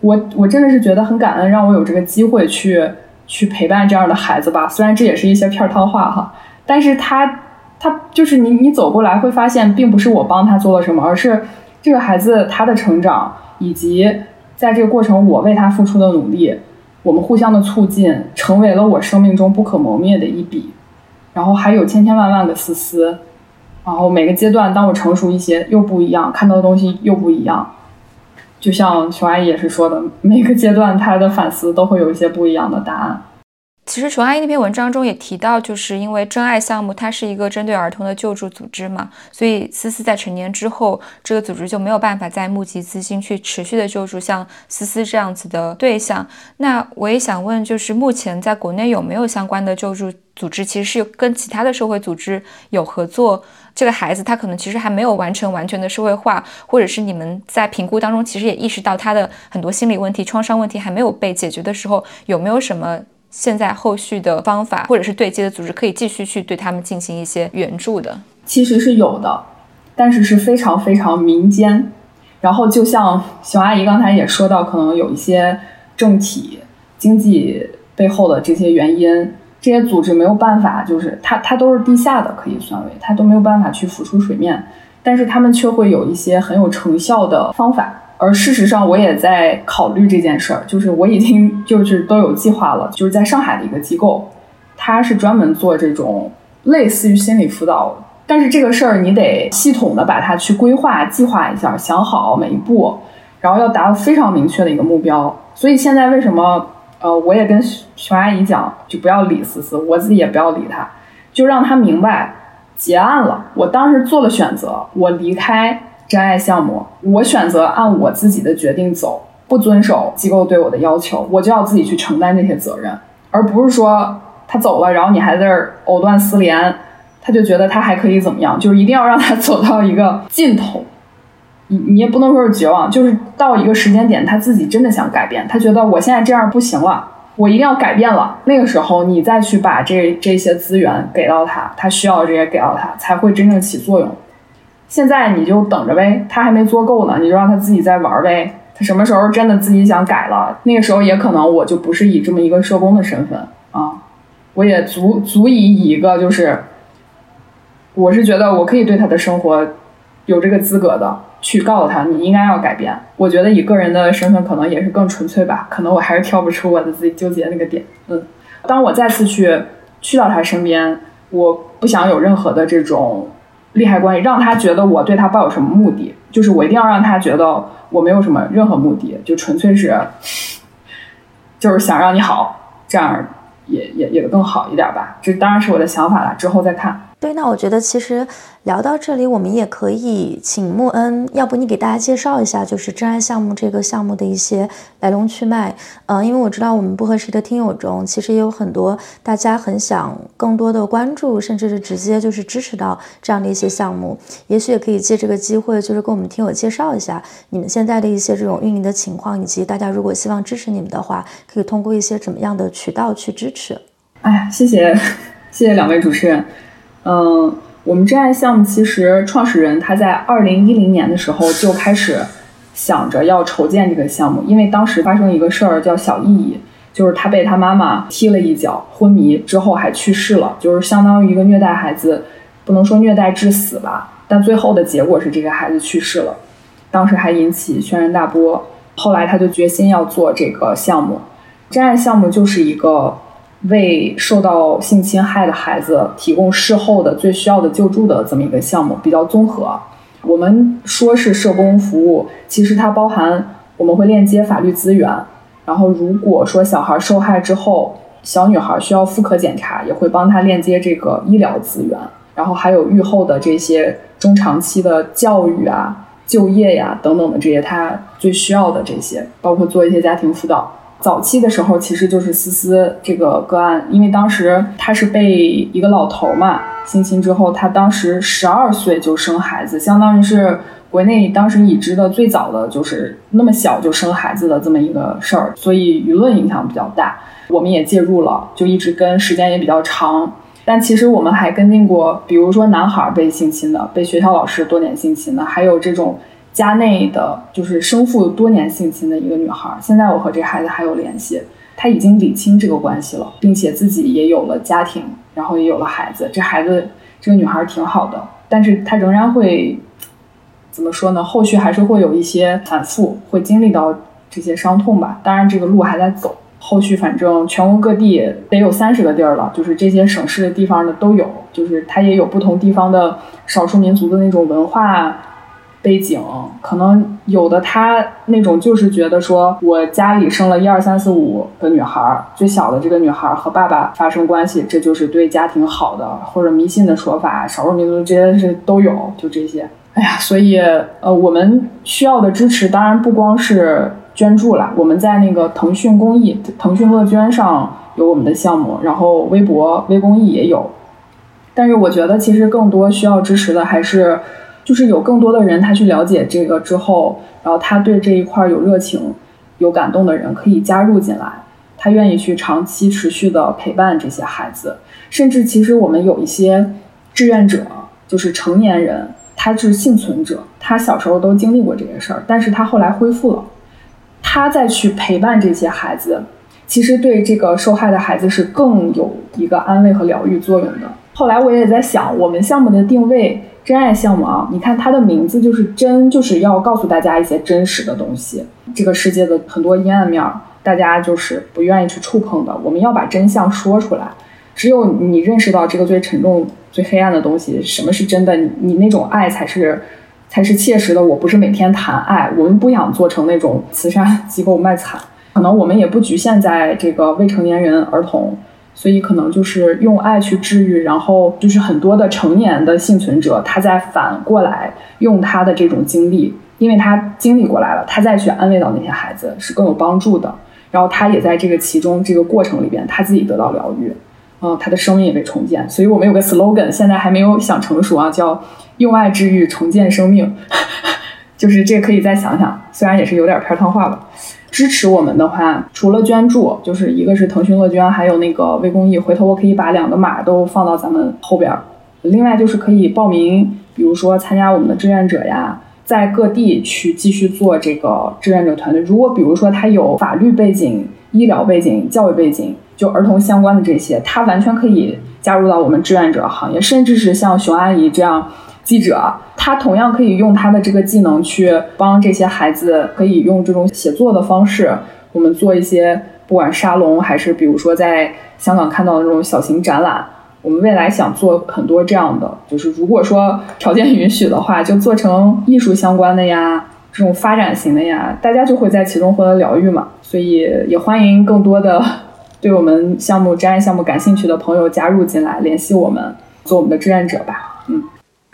我我真的是觉得很感恩，让我有这个机会去去陪伴这样的孩子吧。虽然这也是一些片汤话哈，但是他他就是你你走过来会发现，并不是我帮他做了什么，而是这个孩子他的成长以及。在这个过程，我为他付出的努力，我们互相的促进，成为了我生命中不可磨灭的一笔。然后还有千千万万个思思，然后每个阶段，当我成熟一些，又不一样，看到的东西又不一样。就像熊阿姨也是说的，每个阶段她的反思都会有一些不一样的答案。其实，熊阿姨那篇文章中也提到，就是因为真爱项目它是一个针对儿童的救助组织嘛，所以思思在成年之后，这个组织就没有办法再募集资金去持续的救助像思思这样子的对象。那我也想问，就是目前在国内有没有相关的救助组织，其实是跟其他的社会组织有合作？这个孩子他可能其实还没有完成完全的社会化，或者是你们在评估当中其实也意识到他的很多心理问题、创伤问题还没有被解决的时候，有没有什么？现在后续的方法，或者是对接的组织，可以继续去对他们进行一些援助的，其实是有的，但是是非常非常民间。然后就像熊阿姨刚才也说到，可能有一些政体、经济背后的这些原因，这些组织没有办法，就是它它都是地下的，可以算为它都没有办法去浮出水面，但是他们却会有一些很有成效的方法。而事实上，我也在考虑这件事儿，就是我已经就是都有计划了，就是在上海的一个机构，它是专门做这种类似于心理辅导，但是这个事儿你得系统的把它去规划、计划一下，想好每一步，然后要达到非常明确的一个目标。所以现在为什么呃，我也跟熊阿姨讲，就不要理思思，我自己也不要理他，就让他明白结案了。我当时做了选择，我离开。真爱项目，我选择按我自己的决定走，不遵守机构对我的要求，我就要自己去承担这些责任，而不是说他走了，然后你还在这儿藕断丝连，他就觉得他还可以怎么样，就是一定要让他 [laughs] 走到一个尽头，你你也不能说是绝望，就是到一个时间点，他自己真的想改变，他觉得我现在这样不行了，我一定要改变了，那个时候你再去把这这些资源给到他，他需要这些给到他，才会真正起作用。现在你就等着呗，他还没做够呢，你就让他自己再玩呗。他什么时候真的自己想改了，那个时候也可能我就不是以这么一个社工的身份啊，我也足足以以一个就是，我是觉得我可以对他的生活有这个资格的去告诉他你应该要改变。我觉得以个人的身份可能也是更纯粹吧，可能我还是挑不出我的自己纠结那个点。嗯，当我再次去去到他身边，我不想有任何的这种。利害关系让他觉得我对他抱有什么目的，就是我一定要让他觉得我没有什么任何目的，就纯粹是，就是想让你好，这样也也也更好一点吧。这当然是我的想法了，之后再看。对，那我觉得其实聊到这里，我们也可以请穆恩，要不你给大家介绍一下，就是真爱项目这个项目的一些来龙去脉。嗯，因为我知道我们不合适的听友中，其实也有很多大家很想更多的关注，甚至是直接就是支持到这样的一些项目。也许也可以借这个机会，就是跟我们听友介绍一下你们现在的一些这种运营的情况，以及大家如果希望支持你们的话，可以通过一些怎么样的渠道去支持。哎，谢谢。谢谢两位主持人。嗯，我们真爱项目其实创始人他在二零一零年的时候就开始想着要筹建这个项目，因为当时发生一个事儿叫小意义，就是他被他妈妈踢了一脚，昏迷之后还去世了，就是相当于一个虐待孩子，不能说虐待致死吧，但最后的结果是这个孩子去世了，当时还引起轩然大波。后来他就决心要做这个项目，真爱项目就是一个为受到性侵害的孩子提供事后的最需要的救助的这么一个项目，比较综合。我们说是社工服务，其实它包含我们会链接法律资源，然后如果说小孩受害之后，小女孩需要妇科检查，也会帮她链接这个医疗资源，然后还有愈后的这些中长期的教育啊。就业呀，等等的这些，他最需要的这些，包括做一些家庭辅导。早期的时候，其实就是思思这个个案，因为当时他是被一个老头嘛性侵之后，他当时十二岁就生孩子，相当于是国内当时已知的最早的就是那么小就生孩子的这么一个事儿，所以舆论影响比较大。我们也介入了，就一直跟，时间也比较长。但其实我们还跟进过，比如说男孩被性侵的，被学校老师多年性侵的，还有这种家内的，就是生父多年性侵的一个女孩。现在我和这孩子还有联系，他已经理清这个关系了，并且自己也有了家庭，然后也有了孩子。这孩子，这个女孩挺好的，但是她仍然会怎么说呢？后续还是会有一些反复，会经历到这些伤痛吧。当然，这个路还在走。后续反正全国各地得有三十个地儿了，就是这些省市的地方的都有，就是它也有不同地方的少数民族的那种文化背景，可能有的他那种就是觉得说我家里生了一二三四五个女孩，最小的这个女孩和爸爸发生关系，这就是对家庭好的，或者迷信的说法，少数民族这些是都有，就这些。哎呀，所以呃，我们需要的支持当然不光是。捐助了，我们在那个腾讯公益、腾讯乐捐上有我们的项目，然后微博、微公益也有。但是我觉得，其实更多需要支持的还是，就是有更多的人他去了解这个之后，然后他对这一块有热情、有感动的人可以加入进来，他愿意去长期持续的陪伴这些孩子。甚至其实我们有一些志愿者，就是成年人，他是幸存者，他小时候都经历过这些事儿，但是他后来恢复了。他再去陪伴这些孩子，其实对这个受害的孩子是更有一个安慰和疗愈作用的。后来我也在想，我们项目的定位“真爱项目”啊，你看它的名字就是“真”，就是要告诉大家一些真实的东西。这个世界的很多阴暗面，大家就是不愿意去触碰的。我们要把真相说出来。只有你认识到这个最沉重、最黑暗的东西，什么是真的，你你那种爱才是。才是切实的。我不是每天谈爱，我们不想做成那种慈善机构卖惨。可能我们也不局限在这个未成年人儿童，所以可能就是用爱去治愈，然后就是很多的成年的幸存者，他在反过来用他的这种经历，因为他经历过来了，他再去安慰到那些孩子是更有帮助的。然后他也在这个其中这个过程里边，他自己得到疗愈，嗯，他的生命也被重建。所以我们有个 slogan，现在还没有想成熟啊，叫。用爱治愈，重建生命，[laughs] 就是这可以再想想，虽然也是有点儿片汤话吧。支持我们的话，除了捐助，就是一个是腾讯乐捐，还有那个微公益。回头我可以把两个码都放到咱们后边儿。另外就是可以报名，比如说参加我们的志愿者呀，在各地去继续做这个志愿者团队。如果比如说他有法律背景、医疗背景、教育背景，就儿童相关的这些，他完全可以加入到我们志愿者行业，甚至是像熊阿姨这样。记者，他同样可以用他的这个技能去帮这些孩子，可以用这种写作的方式，我们做一些不管沙龙还是比如说在香港看到的那种小型展览，我们未来想做很多这样的，就是如果说条件允许的话，就做成艺术相关的呀，这种发展型的呀，大家就会在其中获得疗愈嘛。所以也欢迎更多的对我们项目真爱项目感兴趣的朋友加入进来，联系我们做我们的志愿者吧。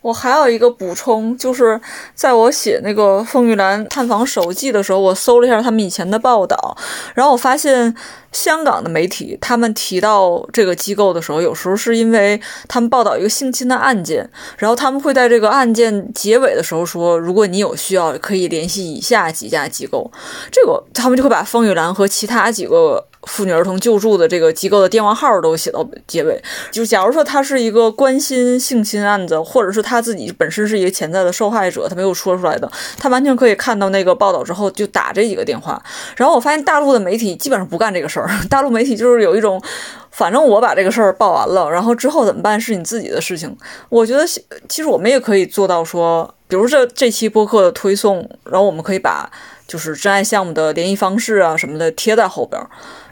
我还有一个补充，就是在我写那个风玉兰探访手记的时候，我搜了一下他们以前的报道，然后我发现香港的媒体他们提到这个机构的时候，有时候是因为他们报道一个性侵的案件，然后他们会在这个案件结尾的时候说，如果你有需要，可以联系以下几家机构，这个他们就会把风玉兰和其他几个。妇女儿童救助的这个机构的电话号都写到结尾。就假如说他是一个关心性侵案子，或者是他自己本身是一个潜在的受害者，他没有说出来的，他完全可以看到那个报道之后就打这几个电话。然后我发现大陆的媒体基本上不干这个事儿，[laughs] 大陆媒体就是有一种，反正我把这个事儿报完了，然后之后怎么办是你自己的事情。我觉得其实我们也可以做到说，比如这这期播客的推送，然后我们可以把就是真爱项目的联系方式啊什么的贴在后边。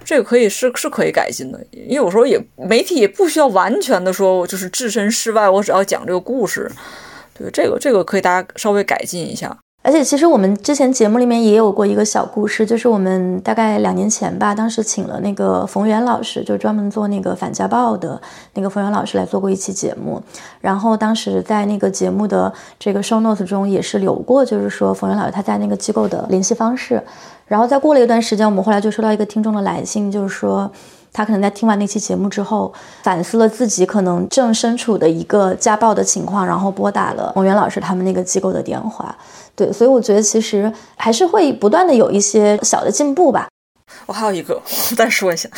这个可以是是可以改进的，因为有时候也媒体也不需要完全的说，我就是置身事外，我只要讲这个故事。对，这个这个可以大家稍微改进一下。而且其实我们之前节目里面也有过一个小故事，就是我们大概两年前吧，当时请了那个冯源老师，就专门做那个反家暴的那个冯源老师来做过一期节目。然后当时在那个节目的这个 show notes 中也是留过，就是说冯源老师他在那个机构的联系方式。然后再过了一段时间，我们后来就收到一个听众的来信，就是说他可能在听完那期节目之后，反思了自己可能正身处的一个家暴的情况，然后拨打了王源老师他们那个机构的电话。对，所以我觉得其实还是会不断的有一些小的进步吧。我还有一个，[laughs] 我再说一下，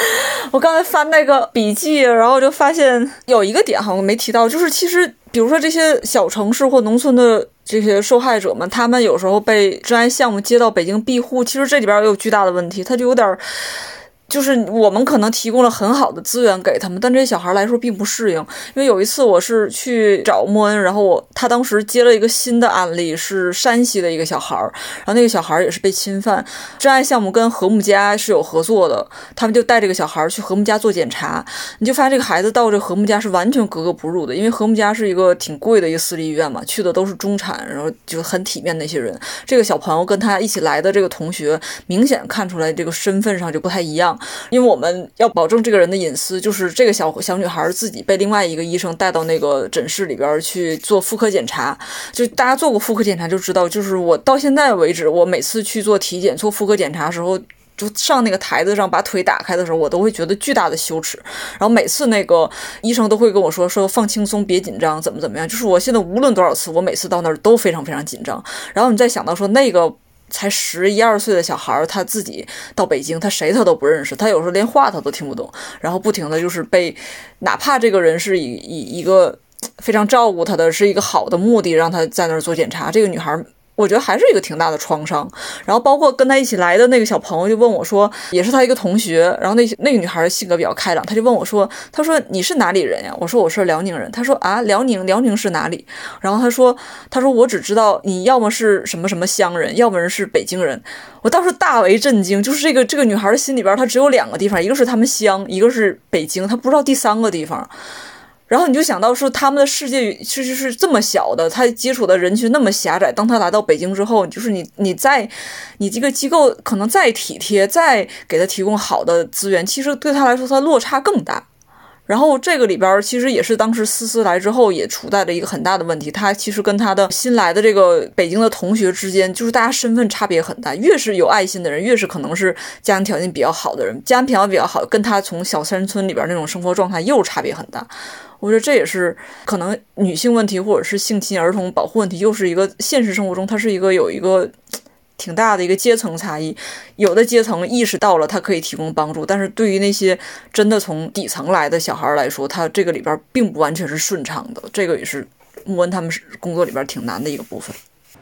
[laughs] 我刚才翻那个笔记，然后就发现有一个点好像没提到，就是其实比如说这些小城市或农村的。这些受害者们，他们有时候被治安项目接到北京庇护，其实这里边也有巨大的问题，他就有点。就是我们可能提供了很好的资源给他们，但这些小孩来说并不适应。因为有一次我是去找莫恩，然后我他当时接了一个新的案例，是山西的一个小孩，然后那个小孩也是被侵犯。真爱项目跟和睦家是有合作的，他们就带这个小孩去和睦家做检查，你就发现这个孩子到这和睦家是完全格格不入的，因为和睦家是一个挺贵的一个私立医院嘛，去的都是中产，然后就很体面那些人。这个小朋友跟他一起来的这个同学，明显看出来这个身份上就不太一样。因为我们要保证这个人的隐私，就是这个小小女孩自己被另外一个医生带到那个诊室里边去做妇科检查。就大家做过妇科检查就知道，就是我到现在为止，我每次去做体检、做妇科检查的时候，就上那个台子上把腿打开的时候，我都会觉得巨大的羞耻。然后每次那个医生都会跟我说：“说放轻松，别紧张，怎么怎么样。”就是我现在无论多少次，我每次到那儿都非常非常紧张。然后你再想到说那个。[laughs] 才十一二岁的小孩儿，他自己到北京，他谁他都不认识，他有时候连话他都听不懂，然后不停的就是被，哪怕这个人是以以一个非常照顾他的，是一个好的目的，让他在那儿做检查，这个女孩。我觉得还是一个挺大的创伤，然后包括跟他一起来的那个小朋友就问我说，也是他一个同学，然后那那个女孩性格比较开朗，他就问我说，他说你是哪里人呀？我说我是辽宁人。他说啊，辽宁，辽宁是哪里？然后他说，他说我只知道你要么是什么什么乡人，要么是北京人。我当时大为震惊，就是这个这个女孩的心里边，她只有两个地方，一个是他们乡，一个是北京，她不知道第三个地方。然后你就想到说，他们的世界其实是这么小的，他接触的人群那么狭窄。当他来到北京之后，就是你，你在，你这个机构可能再体贴，再给他提供好的资源，其实对他来说，他落差更大。然后这个里边其实也是当时思思来之后也处在了一个很大的问题，他其实跟他的新来的这个北京的同学之间，就是大家身份差别很大。越是有爱心的人，越是可能是家庭条件比较好的人，家庭条件比较好，跟他从小山村里边那种生活状态又差别很大。我觉得这也是可能女性问题，或者是性侵儿童保护问题，又是一个现实生活中，它是一个有一个挺大的一个阶层差异。有的阶层意识到了，它可以提供帮助，但是对于那些真的从底层来的小孩来说，他这个里边并不完全是顺畅的。这个也是穆恩他们是工作里边挺难的一个部分。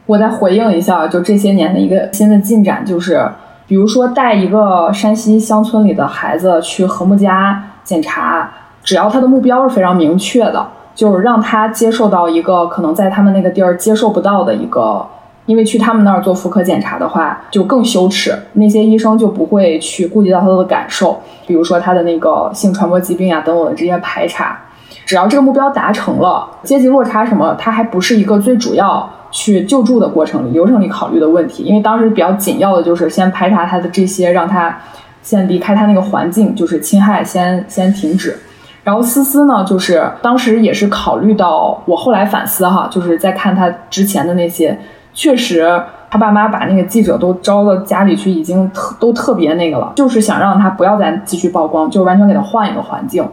我再回应一下，就这些年的一个新的进展，就是比如说带一个山西乡村里的孩子去和睦家检查。只要他的目标是非常明确的，就是让他接受到一个可能在他们那个地儿接受不到的一个，因为去他们那儿做妇科检查的话就更羞耻，那些医生就不会去顾及到他的感受，比如说他的那个性传播疾病啊等等的这些排查。只要这个目标达成了，阶级落差什么，它还不是一个最主要去救助的过程里流程里考虑的问题，因为当时比较紧要的就是先排查他的这些，让他先离开他那个环境，就是侵害先先停止。然后思思呢，就是当时也是考虑到我后来反思哈，就是在看他之前的那些，确实他爸妈把那个记者都招到家里去，已经特都特别那个了，就是想让他不要再继续曝光，就完全给他换一个环境。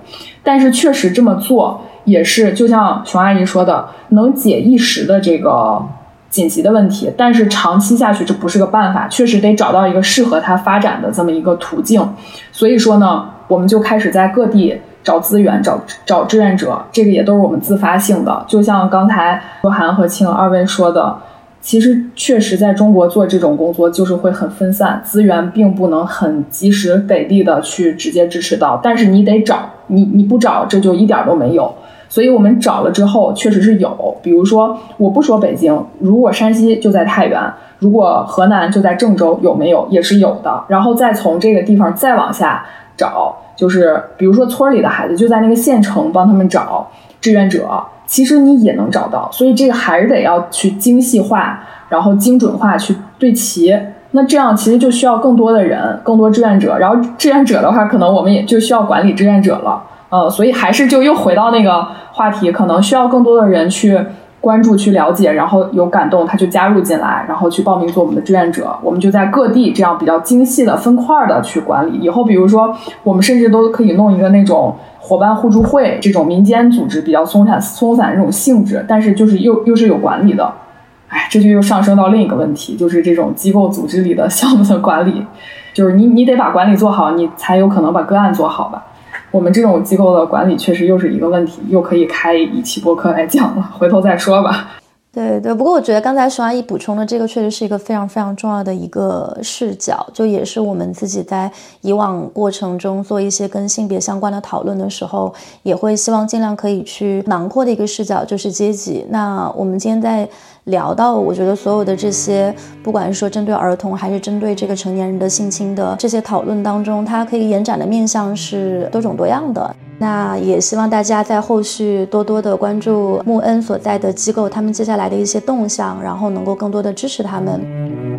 但是确实这么做也是，就像熊阿姨说的，能解一时的这个紧急的问题，但是长期下去这不是个办法，确实得找到一个适合他发展的这么一个途径。所以说呢，我们就开始在各地找资源、找找志愿者，这个也都是我们自发性的。就像刚才若涵和庆二位说的，其实确实在中国做这种工作就是会很分散，资源并不能很及时给力的去直接支持到，但是你得找，你你不找这就一点都没有。所以我们找了之后，确实是有。比如说，我不说北京，如果山西就在太原，如果河南就在郑州，有没有也是有的。然后再从这个地方再往下找，就是比如说村里的孩子就在那个县城帮他们找志愿者，其实你也能找到。所以这个还是得要去精细化，然后精准化去对齐。那这样其实就需要更多的人，更多志愿者。然后志愿者的话，可能我们也就需要管理志愿者了。呃，所以还是就又回到那个话题，可能需要更多的人去关注、去了解，然后有感动，他就加入进来，然后去报名做我们的志愿者。我们就在各地这样比较精细的分块的去管理。以后比如说，我们甚至都可以弄一个那种伙伴互助会这种民间组织，比较松散、松散这种性质，但是就是又又是有管理的。哎，这就又上升到另一个问题，就是这种机构组织里的项目的管理，就是你你得把管理做好，你才有可能把个案做好吧。我们这种机构的管理确实又是一个问题，又可以开一期播客来讲了，回头再说吧。对对，不过我觉得刚才熊阿姨补充的这个确实是一个非常非常重要的一个视角，就也是我们自己在以往过程中做一些跟性别相关的讨论的时候，也会希望尽量可以去囊括的一个视角，就是阶级。那我们今天在聊到，我觉得所有的这些，不管是说针对儿童还是针对这个成年人的性侵的这些讨论当中，它可以延展的面向是多种多样的。那也希望大家在后续多多的关注穆恩所在的机构，他们接下来的一些动向，然后能够更多的支持他们。